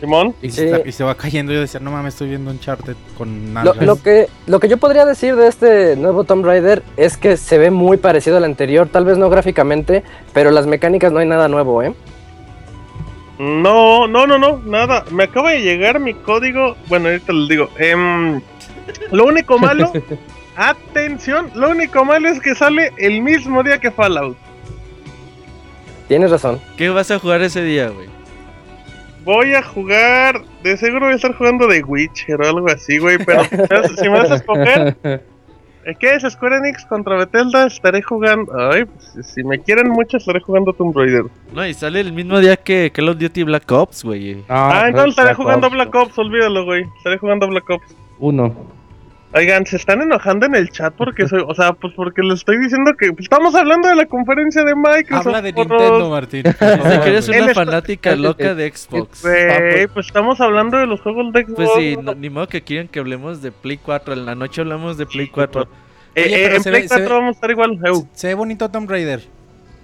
Speaker 4: Simón.
Speaker 3: Y,
Speaker 5: Sí.
Speaker 3: se, está- y se va cayendo. Yo decía, no mames, estoy viendo Uncharted con
Speaker 5: Lo,
Speaker 3: nalgas.
Speaker 5: lo que, lo que yo podría decir de este nuevo Tomb Raider es que se ve muy parecido al anterior, tal vez no gráficamente, pero las mecánicas no hay nada nuevo, ¿eh?
Speaker 4: No, no, no, no, nada. Me acaba de llegar mi código. Bueno, ahorita les digo. Em, lo único malo, atención, lo único malo es que sale el mismo día que Fallout.
Speaker 5: Tienes razón.
Speaker 1: ¿Qué vas a jugar ese día, güey?
Speaker 4: Voy a jugar, de seguro voy a estar jugando de Witcher o algo así, güey. Pero si me vas a escoger, ¿Qué es Square Enix contra Bethesda? Estaré jugando. Ay, pues, si me quieren mucho, estaré jugando Tomb Raider.
Speaker 1: No, y sale el mismo día que Call of Duty Black Ops, güey.
Speaker 4: Ay, no, estaré jugando Black Ops, olvídalo, güey. Estaré jugando Black Ops.
Speaker 6: Uno.
Speaker 4: Oigan, se están enojando en el chat porque soy, o sea, pues porque les estoy diciendo que pues, estamos hablando de la conferencia de Microsoft.
Speaker 3: Habla de
Speaker 4: porros.
Speaker 3: Nintendo, Martín.
Speaker 1: Dice que eres
Speaker 4: Él
Speaker 1: una
Speaker 4: está-
Speaker 1: fanática loca de Xbox.
Speaker 4: Güey, pues estamos hablando de los juegos de Xbox.
Speaker 1: Pues sí, no- ni modo que quieran que hablemos de Play 4. En la noche hablamos de Play 4.
Speaker 4: Eh,
Speaker 3: Oye,
Speaker 4: eh,
Speaker 3: pero
Speaker 4: en Play
Speaker 3: ve- se
Speaker 4: 4
Speaker 3: ve-
Speaker 4: vamos a estar igual. Eu,
Speaker 3: Se ve bonito Tomb Raider.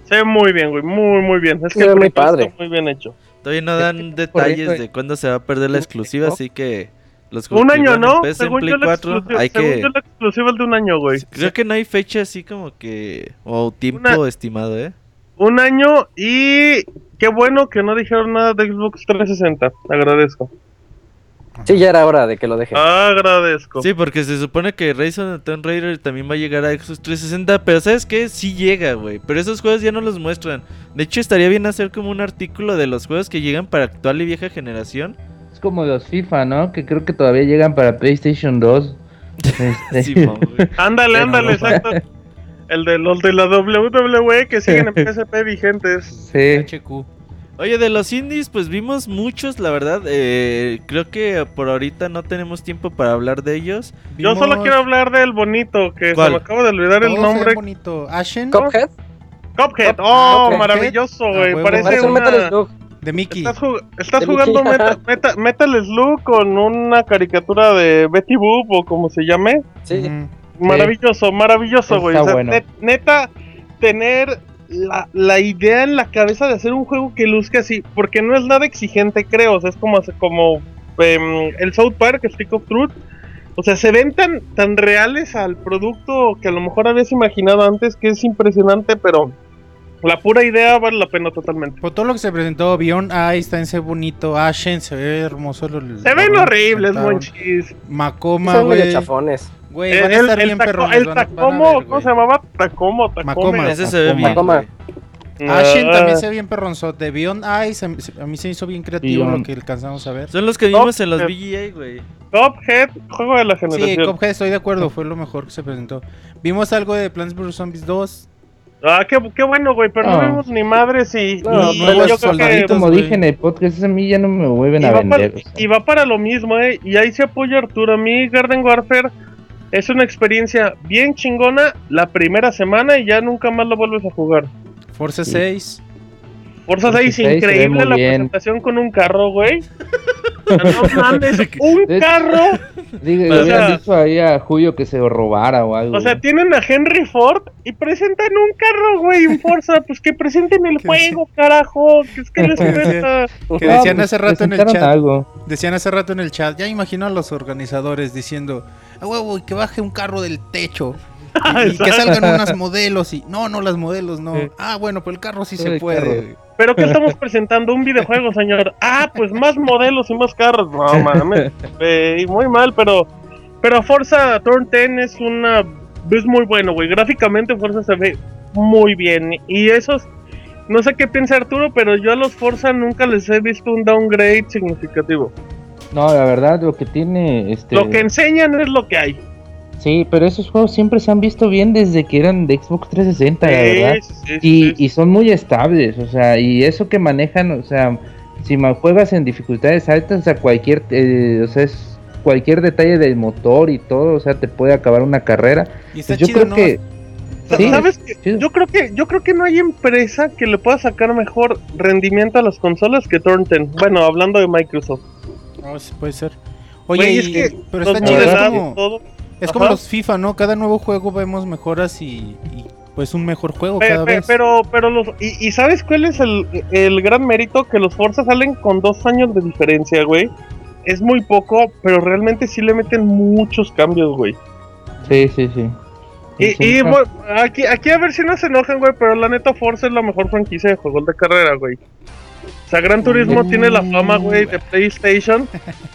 Speaker 4: se ve muy bien, güey, muy, muy bien. Es
Speaker 5: Se
Speaker 4: que
Speaker 5: muy padre.
Speaker 4: está muy bien hecho.
Speaker 1: Todavía no dan detalles de cuándo se va a perder la exclusiva, así que los
Speaker 4: Un año, ¿no?
Speaker 1: PC
Speaker 4: Según
Speaker 1: Play
Speaker 4: yo, la
Speaker 1: 4
Speaker 4: exclusiva,
Speaker 1: hay
Speaker 4: según
Speaker 1: que...
Speaker 4: yo, la exclusiva es de un año, güey.
Speaker 1: Creo que no hay fecha así como que... O tiempo
Speaker 4: Una-
Speaker 1: estimado, ¿eh?
Speaker 4: Un año y qué bueno que no dijeron nada de Xbox 360. Agradezco.
Speaker 5: Sí, ya era hora de que lo deje.
Speaker 4: Agradezco.
Speaker 1: Sí, porque se supone que Rise of the Tomb Raider también va a llegar a Xbox 360, pero ¿sabes qué? Sí llega, güey. Pero esos juegos ya no los muestran. De hecho, estaría bien hacer como un artículo de los juegos que llegan para actual y vieja generación.
Speaker 6: Es como los FIFA, ¿no? Que creo que todavía llegan para PlayStation 2. Este,
Speaker 1: güey.
Speaker 4: Ándale, ándale, exacto. El de los de la WWE que siguen en PSP vigentes.
Speaker 6: sí.
Speaker 3: HQ.
Speaker 1: Oye, de los indies, pues vimos muchos, la verdad. Eh, creo que por ahorita no tenemos tiempo para hablar de ellos.
Speaker 4: Yo solo quiero hablar del bonito, que
Speaker 1: ¿Cuál?
Speaker 4: se me acaba de olvidar el nombre.
Speaker 3: bonito. Ashen
Speaker 5: Cuphead.
Speaker 4: Cuphead. Oh,
Speaker 5: Cuphead.
Speaker 4: maravilloso,
Speaker 3: Ah,
Speaker 4: güey. Parece
Speaker 5: Parece un
Speaker 4: una...
Speaker 5: Metal Slug.
Speaker 3: De Mickey.
Speaker 4: Estás, jug- estás
Speaker 5: De
Speaker 4: jugando
Speaker 5: Mickey.
Speaker 4: meta- meta- Metal Slug con una caricatura de Betty Boop o como se llame.
Speaker 5: Sí.
Speaker 4: Maravilloso, maravilloso, güey. O sea,
Speaker 6: bueno.
Speaker 4: net- neta, tener la, la idea en la cabeza de hacer un juego que luzca así, porque no es nada exigente, creo. O sea, es como, como em, el South Park, Stick of Truth. O sea, se ven tan, tan reales al producto que a lo mejor habías imaginado antes, que es impresionante, pero la pura idea vale la pena totalmente.
Speaker 3: Por todo lo que se presentó, Beyond Eyes también se ve bonito. Ashen se ve hermoso.
Speaker 4: Se ven horribles, monchis.
Speaker 3: Macoma,
Speaker 5: Son
Speaker 3: güey.
Speaker 5: chafones.
Speaker 3: Güey,
Speaker 4: El,
Speaker 3: van a
Speaker 4: el,
Speaker 3: estar
Speaker 4: el
Speaker 3: bien
Speaker 4: taco-
Speaker 3: perrones.
Speaker 4: el
Speaker 3: van a- van a
Speaker 4: Tacomo, ¿cómo se llamaba? Tacomo, Tacome.
Speaker 3: Macoma.
Speaker 1: Ese se ve bien.
Speaker 5: Macoma.
Speaker 3: Ashen
Speaker 4: Ah.
Speaker 3: también se ve bien perronzote. Beyond Eyes, a mí, se hizo bien creativo
Speaker 6: Beyond.
Speaker 3: lo que alcanzamos a ver.
Speaker 1: Son los que vimos en los VGA, güey.
Speaker 4: Cuphead, juego de la
Speaker 3: Sí,
Speaker 4: generación.
Speaker 3: Cuphead estoy de acuerdo, fue lo mejor que se presentó. Vimos algo de Plants vs Zombies 2.
Speaker 4: Ah, qué, qué bueno, güey, pero no
Speaker 6: Ah.
Speaker 4: vimos ni madres y,
Speaker 5: No,
Speaker 4: y
Speaker 3: nuevos
Speaker 4: yo creo
Speaker 3: soldaditos,
Speaker 4: que
Speaker 6: Como dije en el podcast, a mí ya no me vuelven
Speaker 4: y
Speaker 6: a
Speaker 4: para,
Speaker 6: vender. o sea.
Speaker 4: y va para lo mismo, eh, y ahí se apoya Arturo. A mí Garden Warfare es una experiencia bien chingona la primera semana y ya nunca más lo vuelves a jugar.
Speaker 3: Forza
Speaker 6: Sí.
Speaker 3: 6.
Speaker 4: Forza
Speaker 6: Forza
Speaker 4: 6,
Speaker 6: 6 se ve
Speaker 4: increíble la
Speaker 6: bien.
Speaker 4: presentación con un carro, güey. No mames, un
Speaker 6: De
Speaker 4: carro.
Speaker 6: Digo,
Speaker 4: O sea-
Speaker 6: dicho ahí a Julio que se robara o algo.
Speaker 4: O sea, tienen a Henry Ford y presentan un carro, güey, en Forza. Pues que presenten el juego, carajo. Que es que les cuesta.
Speaker 3: Que decían
Speaker 6: pues,
Speaker 3: hace rato en el chat.
Speaker 6: algo.
Speaker 3: Decían hace rato en el chat. Ya imagino a los organizadores diciendo: A huevo, y que baje un carro del techo. Y, y que salgan unas modelos y. No, no, las modelos no.
Speaker 6: Sí.
Speaker 3: Ah, bueno, pues el carro sí se puede.
Speaker 6: carro.
Speaker 4: ¿Pero qué estamos presentando? Un videojuego, señor. Ah, pues más modelos y más carros. No mames. Eh, muy mal, pero. Pero Forza Turn 10 es una. Es muy bueno, güey. Gráficamente Forza se ve muy bien. Y esos. No sé qué piensa Arturo, pero yo a los Forza nunca les he visto un downgrade significativo.
Speaker 6: No, la verdad, lo que tiene. Este...
Speaker 4: Lo que enseñan es lo que hay.
Speaker 6: Sí, pero esos juegos siempre se han visto bien desde que eran de Xbox 360, la verdad.
Speaker 4: Sí, sí, sí,
Speaker 6: Y,
Speaker 4: sí.
Speaker 6: y son muy estables, o sea, y eso que manejan, o sea, si juegas en dificultades altas, o sea, cualquier, eh, o sea, es cualquier detalle del motor y todo, o sea, te puede acabar una carrera.
Speaker 3: Y está
Speaker 6: Pues yo
Speaker 3: chido,
Speaker 6: creo
Speaker 3: ¿no?
Speaker 6: que sí,
Speaker 4: ¿Sabes qué? Yo creo que yo creo que no hay empresa que le pueda sacar mejor rendimiento a las consolas que Turn 10. Bueno, hablando de Microsoft.
Speaker 3: Oh, sí, puede ser. Oye, y-
Speaker 4: es que
Speaker 3: pero está chido. Es
Speaker 4: modelados,
Speaker 3: como,
Speaker 4: todo.
Speaker 3: Es como
Speaker 4: Ajá.
Speaker 3: los FIFA, ¿no? Cada nuevo juego vemos mejoras y, y, pues un mejor juego
Speaker 4: Pe-
Speaker 3: cada
Speaker 4: pe-
Speaker 3: vez.
Speaker 4: pero pero los y, y sabes cuál es el, el gran mérito que los Forza salen con dos años de diferencia, güey. Es muy poco, pero realmente sí le meten muchos cambios, güey.
Speaker 6: sí, sí, sí.
Speaker 4: Y,
Speaker 6: Sí,
Speaker 4: y
Speaker 6: siempre-
Speaker 4: bueno, aquí, aquí a ver si no se enojan, güey, pero la neta Forza es la mejor franquicia de juegos de carrera, güey. O sea, Gran Turismo
Speaker 3: Mm.
Speaker 4: tiene la fama, güey, de PlayStation,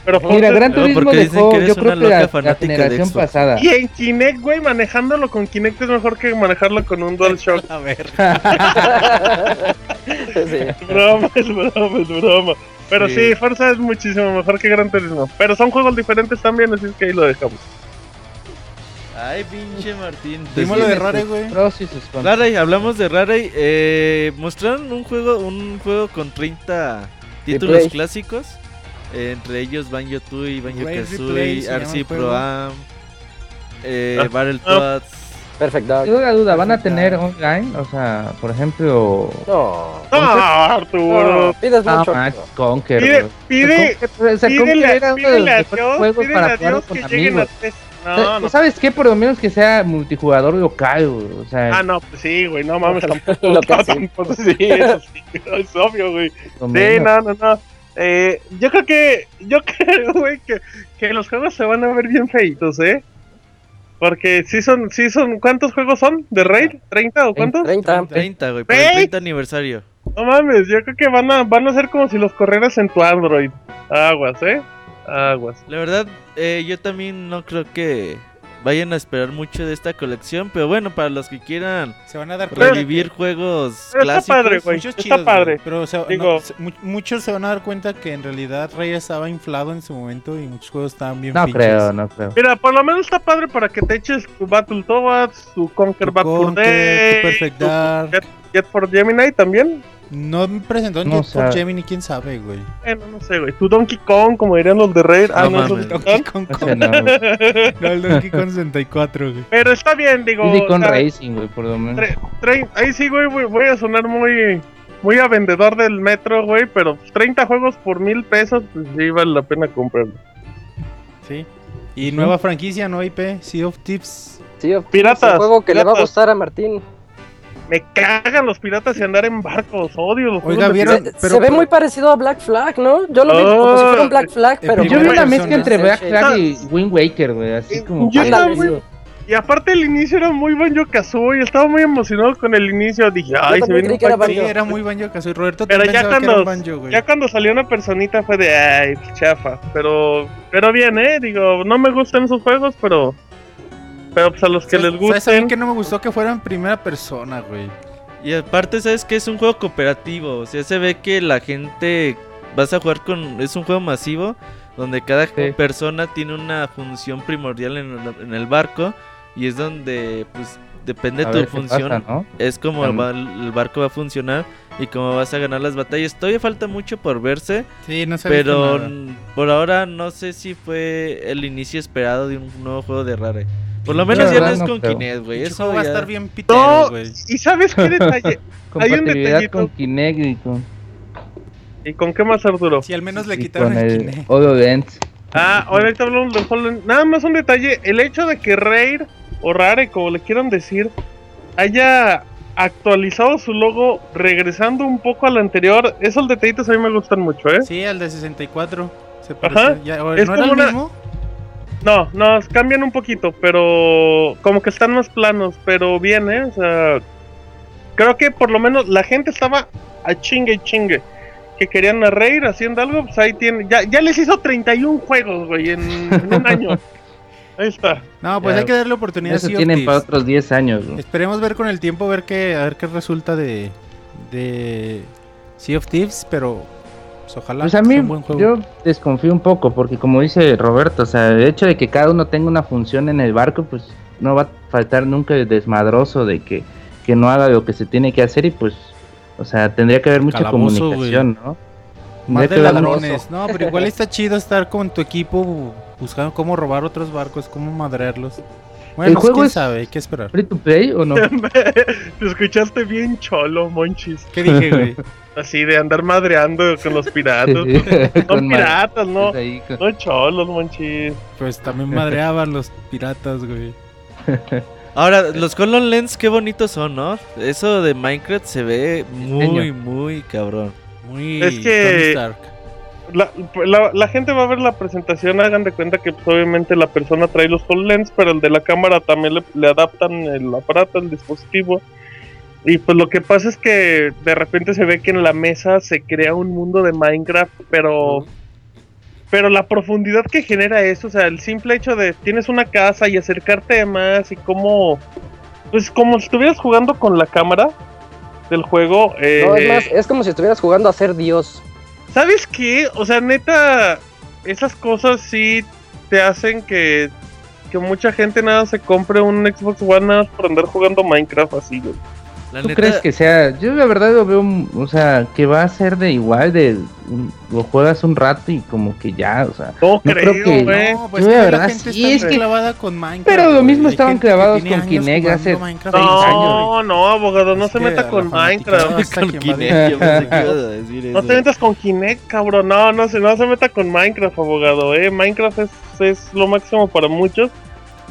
Speaker 4: pero
Speaker 6: Mira, Gran Turismo dejó, yo creo que la, la generación pasada.
Speaker 4: Y en Kinect, güey, manejándolo con Kinect es mejor que manejarlo con un DualShock.
Speaker 3: A ver.
Speaker 5: Sí.
Speaker 4: Es broma, es broma, es broma. Pero sí.
Speaker 3: Sí.
Speaker 4: Forza es muchísimo mejor que Gran Turismo. Pero son juegos diferentes también, así es que ahí lo dejamos.
Speaker 1: Ay, pinche Martín.
Speaker 3: Dimos lo de Rare, güey.
Speaker 1: Rare, hablamos de Rare. Eh, mostraron un juego, un juego con 30 títulos clásicos. eh, entre ellos Banjo Tooie, Banjo Kazooie, RC Pro. Am, eh,
Speaker 4: Ah.
Speaker 1: Battletoads.
Speaker 5: Perfect Dark.
Speaker 6: Duda, duda, ¿van a tener online? O sea, por ejemplo...
Speaker 5: No.
Speaker 4: No, Arturo.
Speaker 5: No, pides
Speaker 6: Ah,
Speaker 5: mucho.
Speaker 6: Max Conquer.
Speaker 4: Pide, pide,
Speaker 6: O sea,
Speaker 4: pídele,
Speaker 6: era uno de los juegos para jugar con amigos.
Speaker 4: No, no.
Speaker 6: ¿Sabes qué? Por lo menos que sea multijugador local, güey. O sea,
Speaker 4: Ah, no, pues sí, güey, no mames, tampoco.
Speaker 5: Lo que
Speaker 4: no,
Speaker 5: sí.
Speaker 4: tampoco, sí, eso sí, es obvio, güey.
Speaker 6: lo
Speaker 4: Sí,
Speaker 6: menos.
Speaker 4: no, no, no. Eh, yo creo que, yo creo, güey, que, que los juegos se van a ver bien feitos, ¿eh? Porque sí son, sí son, ¿cuántos juegos son? ¿De Raid? ¿30 o cuántos?
Speaker 5: 30.
Speaker 1: 30, güey, para el
Speaker 4: ¿Ey?
Speaker 1: 30 aniversario.
Speaker 4: No mames, yo creo que van a, van a ser como si los corrieras en tu Android. Aguas, ¿eh? Aguas.
Speaker 1: La verdad, eh, yo también no creo que vayan a esperar mucho de esta colección. Pero bueno, para los que quieran
Speaker 3: Se van a dar cuenta
Speaker 1: revivir juegos
Speaker 4: Pero está
Speaker 1: clásicos.
Speaker 4: padre, güey.
Speaker 3: Muchos
Speaker 4: Está
Speaker 3: chidos,
Speaker 4: padre.
Speaker 3: Pero o sea,
Speaker 4: Digo-
Speaker 3: no, muchos se van a dar cuenta que en realidad Rey estaba inflado en su momento y muchos juegos estaban bien
Speaker 6: No
Speaker 3: pinches.
Speaker 6: creo, no creo.
Speaker 4: Mira, por lo menos está padre para que te eches tu Battletoads, tu Conquer
Speaker 3: Tu
Speaker 4: Bad Day,
Speaker 3: tu Perfect
Speaker 4: tu
Speaker 3: Dark.
Speaker 4: Jet, Jet for Gemini también.
Speaker 3: No me presentó en
Speaker 6: No sabe.
Speaker 3: Gemini, quién sabe, güey.
Speaker 4: Bueno, no sé, güey. Tu Donkey Kong, como dirían los de Raid. Ah,
Speaker 1: No
Speaker 4: no, es. Donkey
Speaker 3: Donkey
Speaker 4: Kong.
Speaker 3: Kong,
Speaker 6: no, güey.
Speaker 3: no, el Donkey Kong 64, güey.
Speaker 4: Pero está bien, digo.
Speaker 6: Diddy Kong
Speaker 4: sea,
Speaker 6: Racing, güey, por lo menos.
Speaker 4: ahí sí, güey, voy, voy a sonar muy, muy a vendedor del metro, güey. Pero 30 juegos por mil pesos, pues sí vale la pena comprarlo.
Speaker 3: Sí. Y nueva franquicia, nueva IP, Sea of Tips.
Speaker 5: Sí, es
Speaker 4: Piratas,
Speaker 5: un juego que le va a gustar a Martín.
Speaker 4: Me cagan los piratas y andar en barcos. Odio los
Speaker 3: Oiga.
Speaker 5: Se,
Speaker 3: pero-
Speaker 5: se ve muy parecido a Black Flag, ¿no? Yo lo vi como si fuera un Black Flag,
Speaker 3: Eh,
Speaker 5: pero.
Speaker 6: Yo vi una mezcla entre Black. Flag y Wind Waker, güey, así
Speaker 4: Eh,
Speaker 6: como...
Speaker 4: Y aparte el inicio era muy Banjo Kazooie, estaba muy emocionado con el inicio, dije, ay, se viene
Speaker 5: que era
Speaker 4: paquete".
Speaker 3: Sí,
Speaker 5: Banjo.
Speaker 3: era muy Banjo Kazooie. Roberto
Speaker 4: Pero
Speaker 3: también
Speaker 4: ya
Speaker 3: pensaba que era un
Speaker 4: cuando,
Speaker 3: Banjo, güey.
Speaker 4: ya cuando salió una personita fue de, ay, pues, chafa, pero, pero bien, eh, digo, no me gustan esos juegos, pero, pero pues a los que les
Speaker 3: ¿Sabes- ¿Sabes a mí que no me gustó que fuera en primera persona, güey?
Speaker 1: Y aparte, ¿sabes que Es un juego cooperativo. O sea, se ve que la gente. Vas a jugar con. Es un juego masivo. Donde cada
Speaker 6: Sí.
Speaker 1: persona tiene una función primordial en el, en el barco. Y es donde, pues, depende
Speaker 6: a
Speaker 1: de tu función.
Speaker 6: pasa, ¿no?
Speaker 1: Es como el barco va a funcionar. Y cómo vas a ganar las batallas. Todavía falta mucho por verse.
Speaker 3: Sí, no se
Speaker 1: Pero
Speaker 3: nada.
Speaker 1: por ahora no sé si fue el inicio esperado de un nuevo juego de Rare. Por lo menos ya no es
Speaker 6: no
Speaker 1: con
Speaker 6: creo.
Speaker 1: Kinect, güey. Eso
Speaker 3: va a estar bien pitero,
Speaker 4: no,
Speaker 3: güey.
Speaker 4: y sabes qué detalle, Hay un detallito.
Speaker 6: con Kinect y con,
Speaker 4: ¿y con qué más Arturo?
Speaker 3: Si al menos le
Speaker 6: y
Speaker 3: quitaron el
Speaker 6: el
Speaker 3: Kinect.
Speaker 6: HoloLens.
Speaker 4: Ah, ahorita hablamos Hollow- Nada más un detalle. El hecho de que Raid o Rare, como le quieran decir, haya actualizado su logo regresando un poco al anterior, esos detallitos a mí me gustan mucho, ¿eh?
Speaker 3: Sí, al de 64. Se
Speaker 4: Ajá.
Speaker 3: parece. Ya, ¿o
Speaker 4: Es
Speaker 3: ¿No era
Speaker 4: como
Speaker 3: el
Speaker 4: una-
Speaker 3: mismo?
Speaker 4: No, no, cambian un poquito, pero como que están más planos, pero bien, ¿eh? O sea, creo que por lo menos la gente estaba a chingue y chingue. Que querían a Raid haciendo algo, pues ahí tiene. Ya, ya les hizo 31 juegos, güey, en, en un año. Ahí está.
Speaker 3: No, pues
Speaker 6: Ya.
Speaker 3: hay que darle oportunidad a
Speaker 6: Eso tienen para otros 10 años, ¿no?
Speaker 3: Esperemos ver con el tiempo, ver qué, a ver qué resulta de, de Sea of Thieves, pero pues, ojalá
Speaker 6: Pues a
Speaker 3: sea
Speaker 6: mí,
Speaker 3: un buen juego.
Speaker 6: yo desconfío un poco, porque como dice Roberto, o sea, el hecho de que cada uno tenga una función en el barco, pues no va a faltar nunca el desmadroso de que, que no haga lo que se tiene que hacer y pues, o sea, tendría que haber mucha
Speaker 3: Calabozo,
Speaker 6: comunicación, ¿no?
Speaker 3: Más de ladrones. No, pero igual está chido estar con tu equipo buscando cómo robar otros barcos, cómo madrearlos. Bueno,
Speaker 6: El
Speaker 3: pues,
Speaker 6: juego
Speaker 3: quién
Speaker 6: es-
Speaker 3: sabe, hay que esperar.
Speaker 6: ¿Free to play o no?
Speaker 4: Te escuchaste bien cholo, monchis.
Speaker 3: ¿Qué dije, güey?
Speaker 4: Así de andar madreando con los piratas. Son
Speaker 6: madre-
Speaker 4: piratas, ¿no?
Speaker 6: ahí con-
Speaker 4: No cholos, monchis.
Speaker 3: Pues también madreaban los piratas, güey.
Speaker 1: Ahora, los HoloLens, qué bonitos son, ¿no? Eso de Minecraft se ve muy, muy cabrón.
Speaker 3: Muy
Speaker 4: Es que-
Speaker 3: Tony Stark.
Speaker 4: La, la, la gente va a ver la presentación, hagan de cuenta que pues, obviamente la persona trae los HoloLens, pero el de la cámara también le, le adaptan el aparato, el dispositivo. Y pues lo que pasa es que de repente se ve que en la mesa se crea un mundo de Minecraft, pero pero la profundidad que genera eso, o sea, el simple hecho de tienes una casa y acercarte a más y como pues como si estuvieras jugando con la cámara del juego, eh,
Speaker 5: No, es más, es como si estuvieras jugando a ser Dios.
Speaker 4: ¿Sabes qué? O sea, neta, esas cosas sí te hacen que, que mucha gente nada se compre un Xbox One nada por andar jugando Minecraft así, güey.
Speaker 1: La
Speaker 6: ¿Tú
Speaker 1: neta,
Speaker 6: crees que sea? Yo la verdad lo veo, o sea, que va a ser de igual, de mm, lo juegas un rato y como que ya, o sea.
Speaker 4: No,
Speaker 6: No
Speaker 4: creo,
Speaker 6: creo que-
Speaker 4: güey.
Speaker 3: No, pues
Speaker 6: Yo
Speaker 3: que
Speaker 6: la verdad
Speaker 3: gente
Speaker 6: sí,
Speaker 3: está
Speaker 6: es que-
Speaker 3: clavada con Minecraft.
Speaker 6: Pero lo mismo estaban clavados con Kinect hace
Speaker 3: Minecraft seis años,
Speaker 4: No, no, abogado, no
Speaker 3: Es
Speaker 4: se meta con Minecraft.
Speaker 1: con Kinect,
Speaker 4: No te metas con Kinect, cabrón. No, no se, no se meta con Minecraft, abogado. Eh. Minecraft es, es lo máximo para muchos.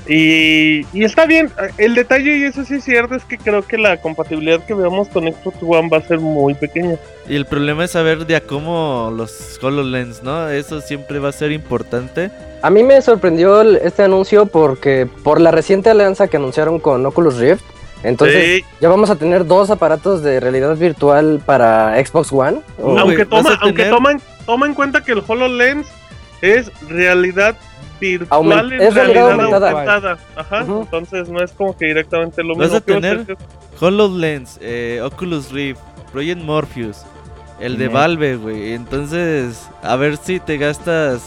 Speaker 4: Y, y está bien. El detalle, y eso sí es cierto, es que creo que la compatibilidad que veamos con Xbox One va a ser muy pequeña.
Speaker 1: Y el problema es saber de a cómo los HoloLens, ¿no? Eso siempre va a ser importante.
Speaker 5: A mí me sorprendió este anuncio porque por la reciente alianza que anunciaron con Oculus Rift, entonces
Speaker 4: Sí,
Speaker 5: ya vamos a tener dos aparatos de realidad virtual para Xbox One.
Speaker 4: Aunque toma, aunque
Speaker 1: tener-
Speaker 4: toma, en- toma en cuenta que el HoloLens es realidad virtual
Speaker 5: Aument-
Speaker 4: en
Speaker 5: es realidad
Speaker 4: realidad
Speaker 5: aumentada.
Speaker 4: aumentada. Ajá,
Speaker 5: Ujú.
Speaker 4: entonces no es como que directamente lo
Speaker 1: Vas
Speaker 4: mismo.
Speaker 1: a
Speaker 4: que
Speaker 1: tener- HoloLens, eh, Oculus Rift, Project Morpheus, el de. Valve, güey. Entonces, a ver si te gastas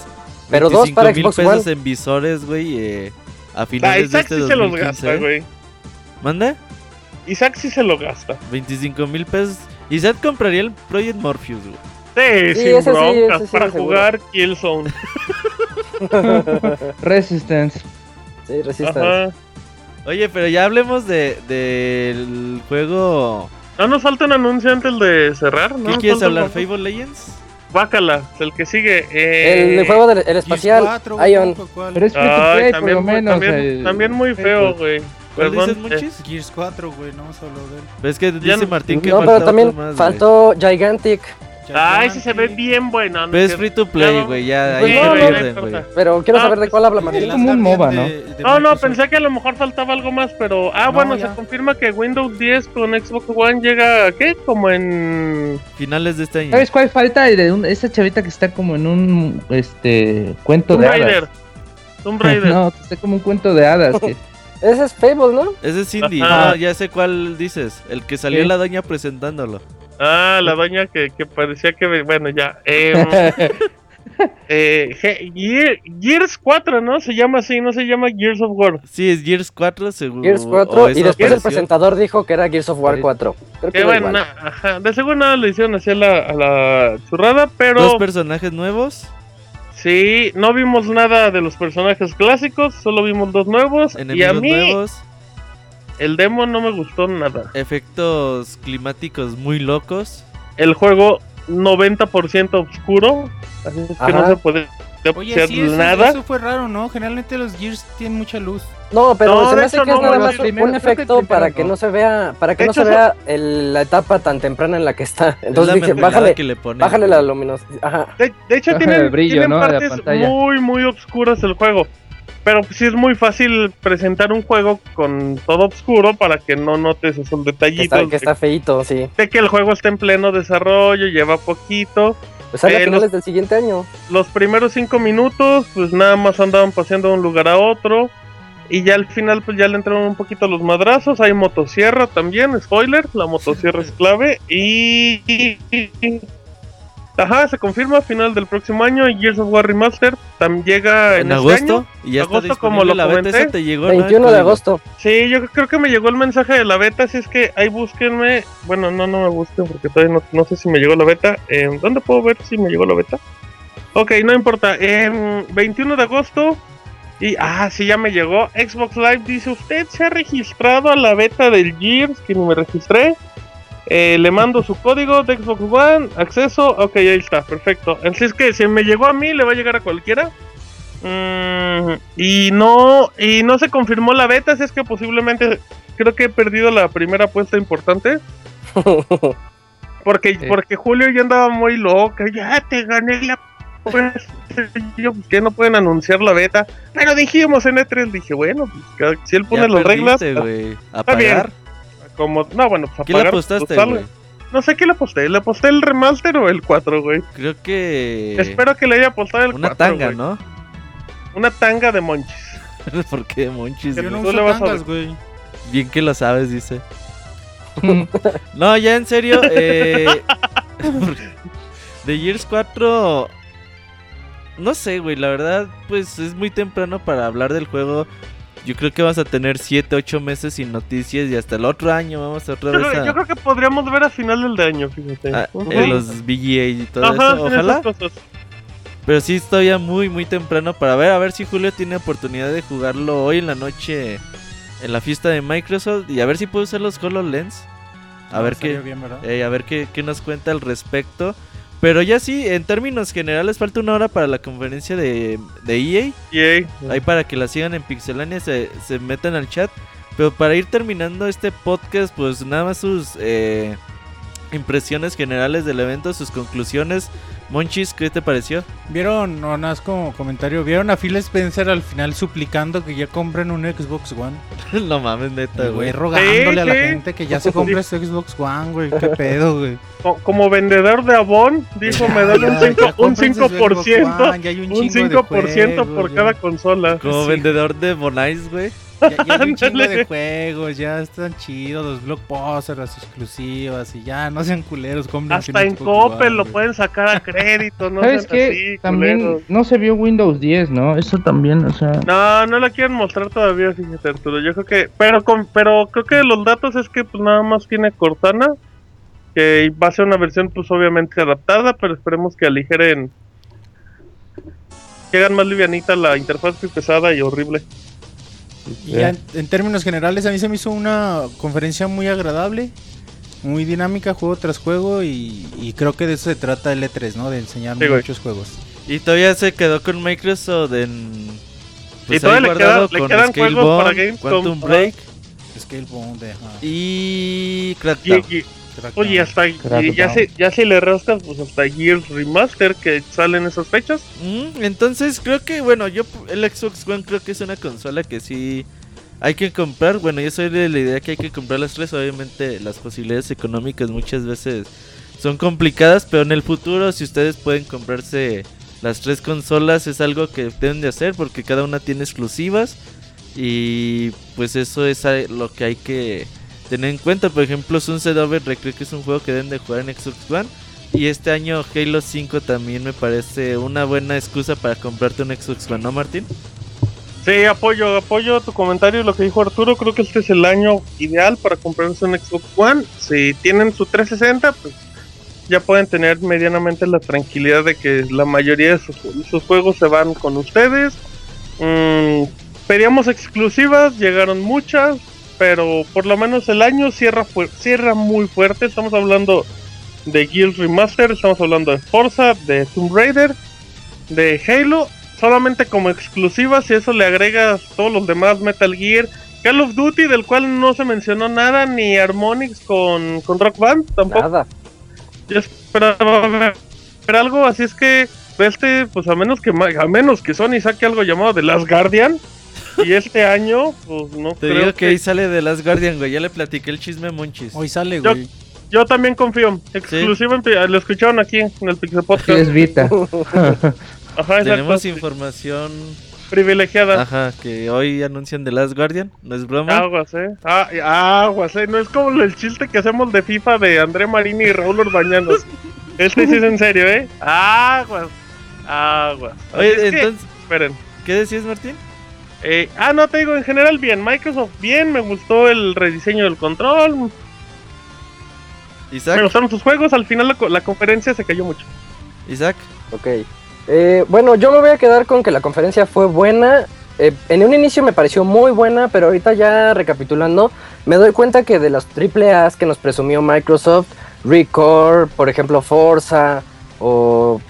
Speaker 5: Pero dos
Speaker 1: 25
Speaker 5: para
Speaker 1: mil
Speaker 5: Xbox
Speaker 1: pesos
Speaker 5: One.
Speaker 1: en visores, güey, eh, a
Speaker 4: Ah,
Speaker 1: finales de
Speaker 4: Isaac
Speaker 1: este
Speaker 4: sí se los
Speaker 1: 2015.
Speaker 4: gasta, güey.
Speaker 1: ¿Manda?
Speaker 4: Isaac sí se lo gasta.
Speaker 1: 25 mil pesos. Seth compraría el Project Morpheus, güey.
Speaker 4: Sí,
Speaker 5: Sí,
Speaker 4: sin broncas,
Speaker 5: sí,
Speaker 4: para jugar Killzone.
Speaker 6: Resistance.
Speaker 5: Sí, Resistance.
Speaker 4: Ajá.
Speaker 1: Oye, pero ya hablemos de del juego.
Speaker 4: No nos falta un anuncio antes de cerrar, ¿no?
Speaker 1: ¿Qué quieres hablar? ¿Fable Legends?
Speaker 4: Bácala, el que sigue. Eh...
Speaker 5: El juego del el espacial,
Speaker 3: 4,
Speaker 5: Ion.
Speaker 6: Pero es
Speaker 4: Ay,
Speaker 6: play, por
Speaker 4: también,
Speaker 6: lo
Speaker 4: muy,
Speaker 6: menos.
Speaker 4: también,
Speaker 6: el-
Speaker 4: también muy feo, güey.
Speaker 1: ¿Cuál dices,
Speaker 4: eh,
Speaker 1: Monchis?
Speaker 3: Gears 4, güey, no hemos hablado de él.
Speaker 1: Es que dice
Speaker 4: no-
Speaker 1: Martín que
Speaker 5: No,
Speaker 1: falta
Speaker 5: pero también
Speaker 1: más,
Speaker 5: faltó Gigantic.
Speaker 4: Ay, sí se ve bien bueno.
Speaker 1: Pero es free to play,
Speaker 4: no-
Speaker 1: güey. Ya
Speaker 5: Pues
Speaker 1: ahí
Speaker 5: no,
Speaker 1: se
Speaker 5: no,
Speaker 1: pierden,
Speaker 4: no
Speaker 1: güey.
Speaker 5: Pero quiero
Speaker 4: Ah,
Speaker 5: saber de
Speaker 4: pues,
Speaker 5: cuál habla Martín.
Speaker 6: Es como un MOBA, ¿no?
Speaker 3: de- de
Speaker 4: No, no, pensé que a lo mejor faltaba algo más, pero... Ah,
Speaker 3: No,
Speaker 4: bueno,
Speaker 3: ya.
Speaker 4: se confirma que Windows 10 con Xbox One llega, ¿qué? Como en...
Speaker 1: Finales de este año.
Speaker 6: ¿Sabes cuál falta? El de un- esa chavita que está como en un este cuento
Speaker 4: Tomb
Speaker 6: de hadas.
Speaker 4: Tomb Raider.
Speaker 6: No, que está como un cuento de hadas. que-
Speaker 5: Ese es Fable, ¿no?
Speaker 1: Ese es indie.
Speaker 4: Ajá.
Speaker 1: No, ya sé cuál dices. El que salió
Speaker 6: Sí.
Speaker 1: la doña presentándolo.
Speaker 4: Ah, la doña que, que parecía que... Bueno, ya. Eh, eh, Gear- Gears 4, ¿no? Se llama así, no se llama Gears of War.
Speaker 1: Sí, es Gears 4 seguro.
Speaker 5: Gears
Speaker 1: o
Speaker 5: 4 y después el presentador dijo que era Gears of War 4. Creo que
Speaker 4: bueno,
Speaker 5: igual.
Speaker 4: na- ajá, de seguro nada le hicieron así a la, a la churrada, pero...
Speaker 1: Dos personajes nuevos,
Speaker 4: Sí, no vimos nada de los personajes clásicos, solo vimos dos nuevos. y a
Speaker 1: enemigos
Speaker 4: mí
Speaker 1: nuevos,
Speaker 4: el demo no me gustó nada.
Speaker 1: efectos climáticos muy locos.
Speaker 4: El juego 90% oscuro, así es que
Speaker 5: Ajá.
Speaker 4: no se puede
Speaker 3: Oye,
Speaker 4: apreciar
Speaker 3: sí, eso,
Speaker 4: nada.
Speaker 3: eso fue raro, ¿no? Generalmente los Gears tienen mucha luz.
Speaker 5: No, pero
Speaker 4: No,
Speaker 5: se me hace
Speaker 4: hecho
Speaker 5: que es
Speaker 4: no,
Speaker 5: nada
Speaker 4: bueno,
Speaker 5: más
Speaker 6: primero-
Speaker 5: un
Speaker 6: que
Speaker 5: efecto
Speaker 6: primero
Speaker 5: para que no se vea, para que
Speaker 4: De
Speaker 5: no
Speaker 4: hecho,
Speaker 5: se vea el- la etapa tan temprana en la que está.
Speaker 1: Es
Speaker 5: Entonces
Speaker 1: la
Speaker 5: dije, bájale,
Speaker 1: que le ponen,
Speaker 5: bájale la luminosidad. Ajá.
Speaker 4: De, de hecho, tienen,
Speaker 6: el brillo,
Speaker 4: tienen
Speaker 6: ¿no?
Speaker 4: partes muy, muy oscuras el juego. Pero pues, sí es muy fácil presentar un juego con todo oscuro para que no notes esos
Speaker 5: Que
Speaker 4: detallitos.
Speaker 5: está, que está feito, sí.
Speaker 4: de que el juego está en pleno desarrollo, lleva poquito.
Speaker 5: Pues sale
Speaker 4: Eh,
Speaker 5: a finales
Speaker 4: los-
Speaker 5: del siguiente año.
Speaker 4: los primeros cinco minutos, pues nada más andaban paseando de un lugar a otro. Y ya al final, pues ya le entraron un poquito los madrazos. Hay motosierra también, spoiler, la motosierra es clave. Y. Ajá, se confirma final del próximo año. Y Gears of War Remaster también llega en,
Speaker 1: En
Speaker 4: este
Speaker 1: agosto.
Speaker 4: año.
Speaker 1: Y ya
Speaker 4: Agosto,
Speaker 1: está
Speaker 4: como lo
Speaker 1: la beta.
Speaker 4: comenté.
Speaker 1: Esa te llegó, ¿no? El
Speaker 5: 21 de agosto.
Speaker 4: Sí, yo creo que me llegó el mensaje de la beta. Así es que ahí búsquenme. Bueno, no, no me busquen porque todavía no, no sé si me llegó la beta. Eh, ¿Dónde puedo ver si me llegó la beta? Ok, no importa. Em, 21 de agosto. Y, ah, sí, ya me llegó. Xbox Live dice: Usted se ha registrado a la beta del Gears, que ni me registré. Eh, le mando su código de Xbox One, acceso. Ok, ahí está, perfecto. Así es que si me llegó a mí, le va a llegar a cualquiera. Mm, y no y no se confirmó la beta, así es que posiblemente creo que he perdido la primera apuesta importante. Porque,
Speaker 6: Sí.
Speaker 4: porque Julio ya andaba muy loca, ya te gané la pues, que no pueden anunciar la beta. Pero dijimos en E3, dije, bueno, pues, si él pone
Speaker 1: Ya
Speaker 4: las reglas, Está bien. Como, no, bueno, pues
Speaker 1: ¿Qué le apostaste,
Speaker 4: pues? No sé qué le aposté, le aposté el remaster o el 4, güey.
Speaker 1: Creo que.
Speaker 4: Espero que le haya apostado el
Speaker 1: Una
Speaker 4: 4,
Speaker 1: tanga,
Speaker 4: güey.
Speaker 1: ¿no?
Speaker 4: Una tanga de monchis.
Speaker 1: ¿Por qué, Monchis?
Speaker 3: Yo
Speaker 1: güey?
Speaker 3: no
Speaker 4: tú le
Speaker 3: uso
Speaker 4: vas a
Speaker 3: güey.
Speaker 1: Bien que lo sabes, dice. No, ya en serio, eh, de Gears 4 no sé, güey, la verdad, pues es muy temprano para hablar del juego. Yo creo que vamos a tener 7, 8 meses sin noticias y hasta el otro año vamos a otra
Speaker 4: Yo,
Speaker 1: vez
Speaker 4: creo-
Speaker 1: a,
Speaker 4: yo creo que podríamos ver a final del año, fíjate.
Speaker 1: a-
Speaker 4: Ujú.
Speaker 1: en los VGA y todo
Speaker 4: Ajá,
Speaker 1: eso. Ojalá. Pero sí es todavía muy, muy temprano para ver. A ver si Julio tiene oportunidad de jugarlo hoy en la noche en la fiesta de Microsoft. Y a ver si puede usar los HoloLens. A ver
Speaker 3: Estaría
Speaker 1: qué, eh, a ver qué, qué nos cuenta al respecto. Pero ya sí, en términos generales, falta una hora para la conferencia de, de EA.
Speaker 4: Yay.
Speaker 1: Ahí para que la sigan en Pixelania, se, se metan al chat. Pero para ir terminando este podcast, pues nada más sus eh, impresiones generales del evento, sus conclusiones. Monchis, ¿qué te pareció?
Speaker 3: ¿Vieron, no, nada más como comentario, ¿vieron a Phil Spencer al final suplicando que ya compren un Xbox One?
Speaker 1: no mames, neta,
Speaker 3: güey rogándole a la gente que ya se compre este Xbox One, güey. ¿Qué pedo, güey?
Speaker 4: Co- Como vendedor de Avon, dijo, me dan un
Speaker 3: Ya,
Speaker 4: 5%,
Speaker 3: ya
Speaker 4: un
Speaker 3: cómprense su Xbox
Speaker 4: 5%,
Speaker 3: One, ya hay un
Speaker 4: un
Speaker 3: chingo de
Speaker 4: 5% por cada consola.
Speaker 1: Como
Speaker 3: Sí.
Speaker 1: vendedor de Bonais, güey.
Speaker 3: Ya, ya hay un chingo
Speaker 4: Ándale.
Speaker 3: de juegos, ya están chidos los blockbusters, las exclusivas y ya, no sean culeros, compren
Speaker 4: Hasta en Coppel lo pueden sacar a crédito, no
Speaker 6: ¿Sabes qué?
Speaker 4: así,
Speaker 6: también
Speaker 4: culeros.
Speaker 6: no se vio Windows 10, ¿no? Eso también, o sea...
Speaker 4: No, no la quieren mostrar todavía, fíjate Arturo. Yo creo que, pero con, pero creo que los datos es que pues nada más tiene Cortana, que va a ser una versión pues obviamente adaptada, pero esperemos que aligeren, que hagan más livianita la interfaz que es pesada y horrible.
Speaker 3: Y ya en, en términos generales, a mí se me hizo una conferencia muy agradable, muy dinámica, juego tras juego, y, y creo que de eso se trata el E3, ¿no? De enseñar
Speaker 4: Sí, güey.
Speaker 3: muchos juegos.
Speaker 1: Y todavía se quedó con Microsoft en. pues,
Speaker 4: Y todavía le queda- le
Speaker 1: con
Speaker 4: quedan juegos para.
Speaker 1: Quantum. Break
Speaker 3: Scalebound, de, ajá,
Speaker 1: y
Speaker 4: Y,
Speaker 1: Crackdown.
Speaker 4: y-
Speaker 3: Crackdown.
Speaker 4: oye, hasta y
Speaker 6: Crackdown.
Speaker 4: ya si, ya si le rascas, pues hasta Gears Remaster que salen esas fechas.
Speaker 1: Mm, entonces creo que, bueno, yo el Xbox One creo que es una consola que sí hay que comprar. Bueno, yo soy de la idea que hay que comprar las tres. Obviamente las posibilidades económicas muchas veces son complicadas, pero en el futuro si ustedes pueden comprarse las tres consolas es algo que deben de hacer porque cada una tiene exclusivas y pues eso es lo que hay que tener en cuenta. Por ejemplo, Sunset Overdrive creo que es un juego que deben de jugar en Xbox One. Y este año Halo 5 también me parece una buena excusa para comprarte un Xbox One, ¿no, Martín?
Speaker 4: Sí, apoyo, apoyo tu comentario y lo que dijo Arturo. Creo que este es el año ideal para comprarse un Xbox One. Si tienen su 360, pues ya pueden tener medianamente la tranquilidad de que la mayoría de sus, juegos se van con ustedes. Mm, pedíamos exclusivas, llegaron muchas, pero por lo menos el año cierra, cierra muy fuerte. Estamos hablando de Guild Remaster, estamos hablando de Forza, de Tomb Raider, de Halo, solamente como exclusivas y eso le agregas todos los demás Metal Gear, Call of Duty del cual no se mencionó nada, ni Harmonix con, con Rock Band tampoco.
Speaker 5: Nada.
Speaker 4: Yo esperaba ver, ver algo, así es que este, pues a menos que a menos que Sony saque algo llamado The Last Guardian. Y este año, pues no
Speaker 1: Te
Speaker 4: creo
Speaker 1: digo que ahí sale de Last Guardian, güey. Ya le platiqué el chisme a Monchis.
Speaker 3: Hoy sale,
Speaker 4: Yo-
Speaker 3: güey.
Speaker 4: Yo también confío. Exclusivo, en pi- lo escucharon aquí en el Pixel
Speaker 6: Sí,
Speaker 4: Podcast.
Speaker 6: es Vita.
Speaker 4: Ajá, exacto.
Speaker 1: Tenemos información,
Speaker 4: Privilegiada.
Speaker 1: ajá, que hoy anuncian de Last Guardian. No es broma.
Speaker 4: Aguas, eh. Ah, aguas, eh. No es como el chiste que hacemos de FIFA de André Marini y Raúl Orbañanos. Este sí es en serio, eh. Aguas. Aguas. Así
Speaker 1: Oye,
Speaker 4: es que,
Speaker 1: entonces,
Speaker 4: esperen.
Speaker 1: ¿qué decías, Martín?
Speaker 4: Eh, ah, no, te digo, en general bien. Microsoft bien. Me gustó el rediseño del control. Me
Speaker 1: Isaac,
Speaker 4: gustaron sus juegos. Al final la, la conferencia se cayó mucho.
Speaker 1: Isaac.
Speaker 5: Ok. Eh, bueno, yo me voy a quedar con que la conferencia fue buena. Eh, en un inicio me pareció muy buena, pero ahorita ya recapitulando, me doy cuenta que de las triple A's que nos presumió Microsoft, Record, por ejemplo, Forza, o...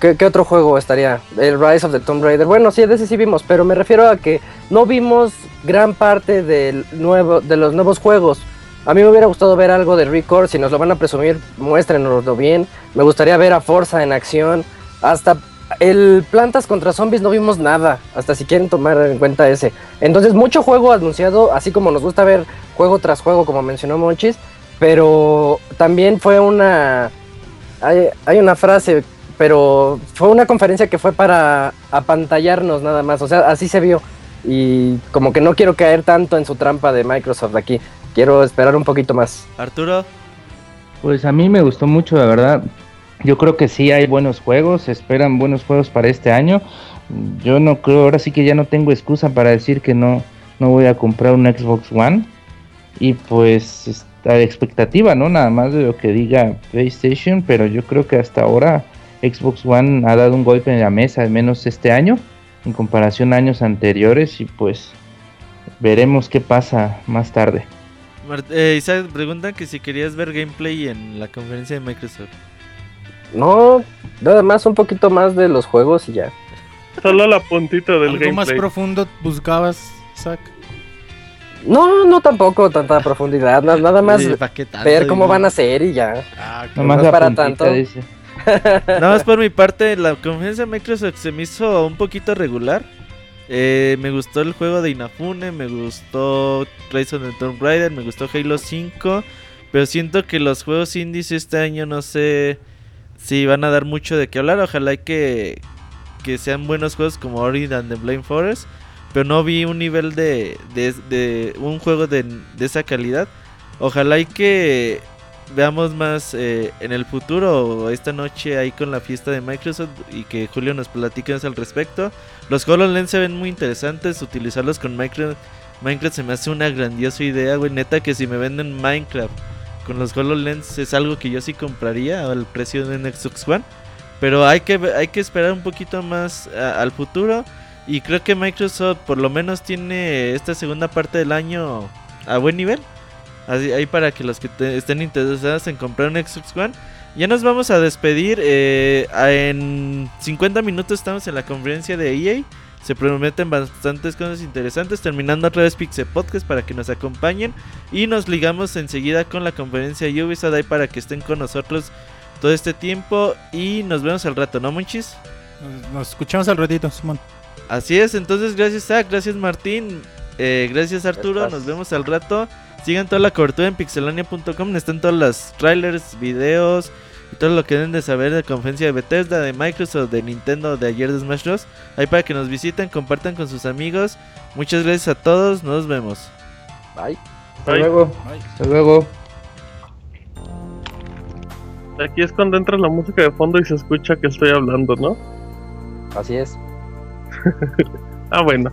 Speaker 5: ¿qué, otro juego estaría? El Rise of the Tomb Raider. Bueno, sí, de ese sí vimos, pero me refiero a que no vimos gran parte del nuevo, de los nuevos juegos. A mí me hubiera gustado ver algo de Record, si nos lo van a presumir, muéstrenoslo bien. Me gustaría ver a Forza en acción. Hasta el Plantas contra Zombies no vimos nada, hasta si quieren tomar en cuenta ese. Entonces, mucho juego anunciado, así como nos gusta ver juego tras juego, como mencionó Monchis, pero también fue una... Hay, hay una frase, pero fue una conferencia que fue para apantallarnos nada más, o sea, así se vio. Y como que no quiero caer tanto en su trampa de Microsoft aquí, quiero esperar un poquito más.
Speaker 1: Arturo.
Speaker 6: Pues a mí me gustó mucho, la verdad. yo creo que sí hay buenos juegos, se esperan buenos juegos para este año. Yo no creo, ahora sí que ya no tengo excusa para decir que no, no voy a comprar un Xbox One. Y pues está expectativa, ¿no? Nada más de lo que diga PlayStation, pero yo creo que hasta ahora Xbox One ha dado un golpe en la mesa, al menos este año, en comparación a años anteriores, y pues veremos qué pasa más tarde.
Speaker 1: Eh, Isaac pregunta que si querías ver gameplay en la conferencia de Microsoft.
Speaker 5: No, nada más un poquito más de los juegos y ya.
Speaker 4: Solo la puntita del
Speaker 3: ¿Algo
Speaker 4: gameplay.
Speaker 3: más profundo buscabas, Isaac?
Speaker 5: No, no tampoco tanta profundidad, na- nada más
Speaker 1: Sí, ¿pa' qué tanto,
Speaker 5: ver cómo
Speaker 1: digo?
Speaker 5: van a ser y ya.
Speaker 3: Ah,
Speaker 5: no
Speaker 6: la
Speaker 5: para
Speaker 6: puntita,
Speaker 5: tanto.
Speaker 6: dice.
Speaker 1: Nada más por mi parte, la conferencia de Microsoft se me hizo un poquito regular. Eh, me gustó el juego de Inafune, me gustó Rise of the Tomb Raider, me gustó Halo 5. Pero siento que los juegos indies este año no sé si van a dar mucho de qué hablar. Ojalá que, que sean buenos juegos como Ori and the Blind Forest. Pero no vi un nivel de, de, de un juego de, de esa calidad. Ojalá y que veamos más eh, en el futuro esta noche ahí con la fiesta de Microsoft y que Julio nos platique al respecto. Los HoloLens se ven muy interesantes, utilizarlos con Minecraft, Minecraft se me hace una grandiosa idea, güey, neta que si me venden Minecraft con los HoloLens es algo que yo sí compraría al precio de un Xbox One, pero hay que hay que esperar un poquito más al futuro y creo que Microsoft por lo menos tiene esta segunda parte del año a buen nivel. Así, ahí para que los que te- estén interesados en comprar un Xbox One. Ya nos vamos a despedir. eh, en 50 minutos estamos en la conferencia de EA. Se prometen bastantes cosas interesantes. Terminando otra vez Pixel Podcast para que nos acompañen. Y nos ligamos enseguida con la conferencia de Ubisoft ahí para que estén con nosotros todo este tiempo. Y nos vemos al rato, ¿no, Monchis?
Speaker 3: Nos, escuchamos al ratito, Simón.
Speaker 1: Así es, entonces gracias Zach, gracias Martín, eh, gracias Arturo, nos vemos al rato. Sigan toda la cobertura en pixelania.com, están todos los trailers, videos y todo lo que deben de saber de la conferencia de Bethesda, de Microsoft, de Nintendo, de ayer de Smash Bros. Ahí para que nos visiten, compartan con sus amigos. Muchas gracias a todos, nos vemos.
Speaker 5: Bye.
Speaker 6: Hasta luego. Hasta luego.
Speaker 4: Aquí es cuando entra la música de fondo y se escucha que estoy hablando, ¿no?
Speaker 5: Así es.
Speaker 4: Ah, bueno.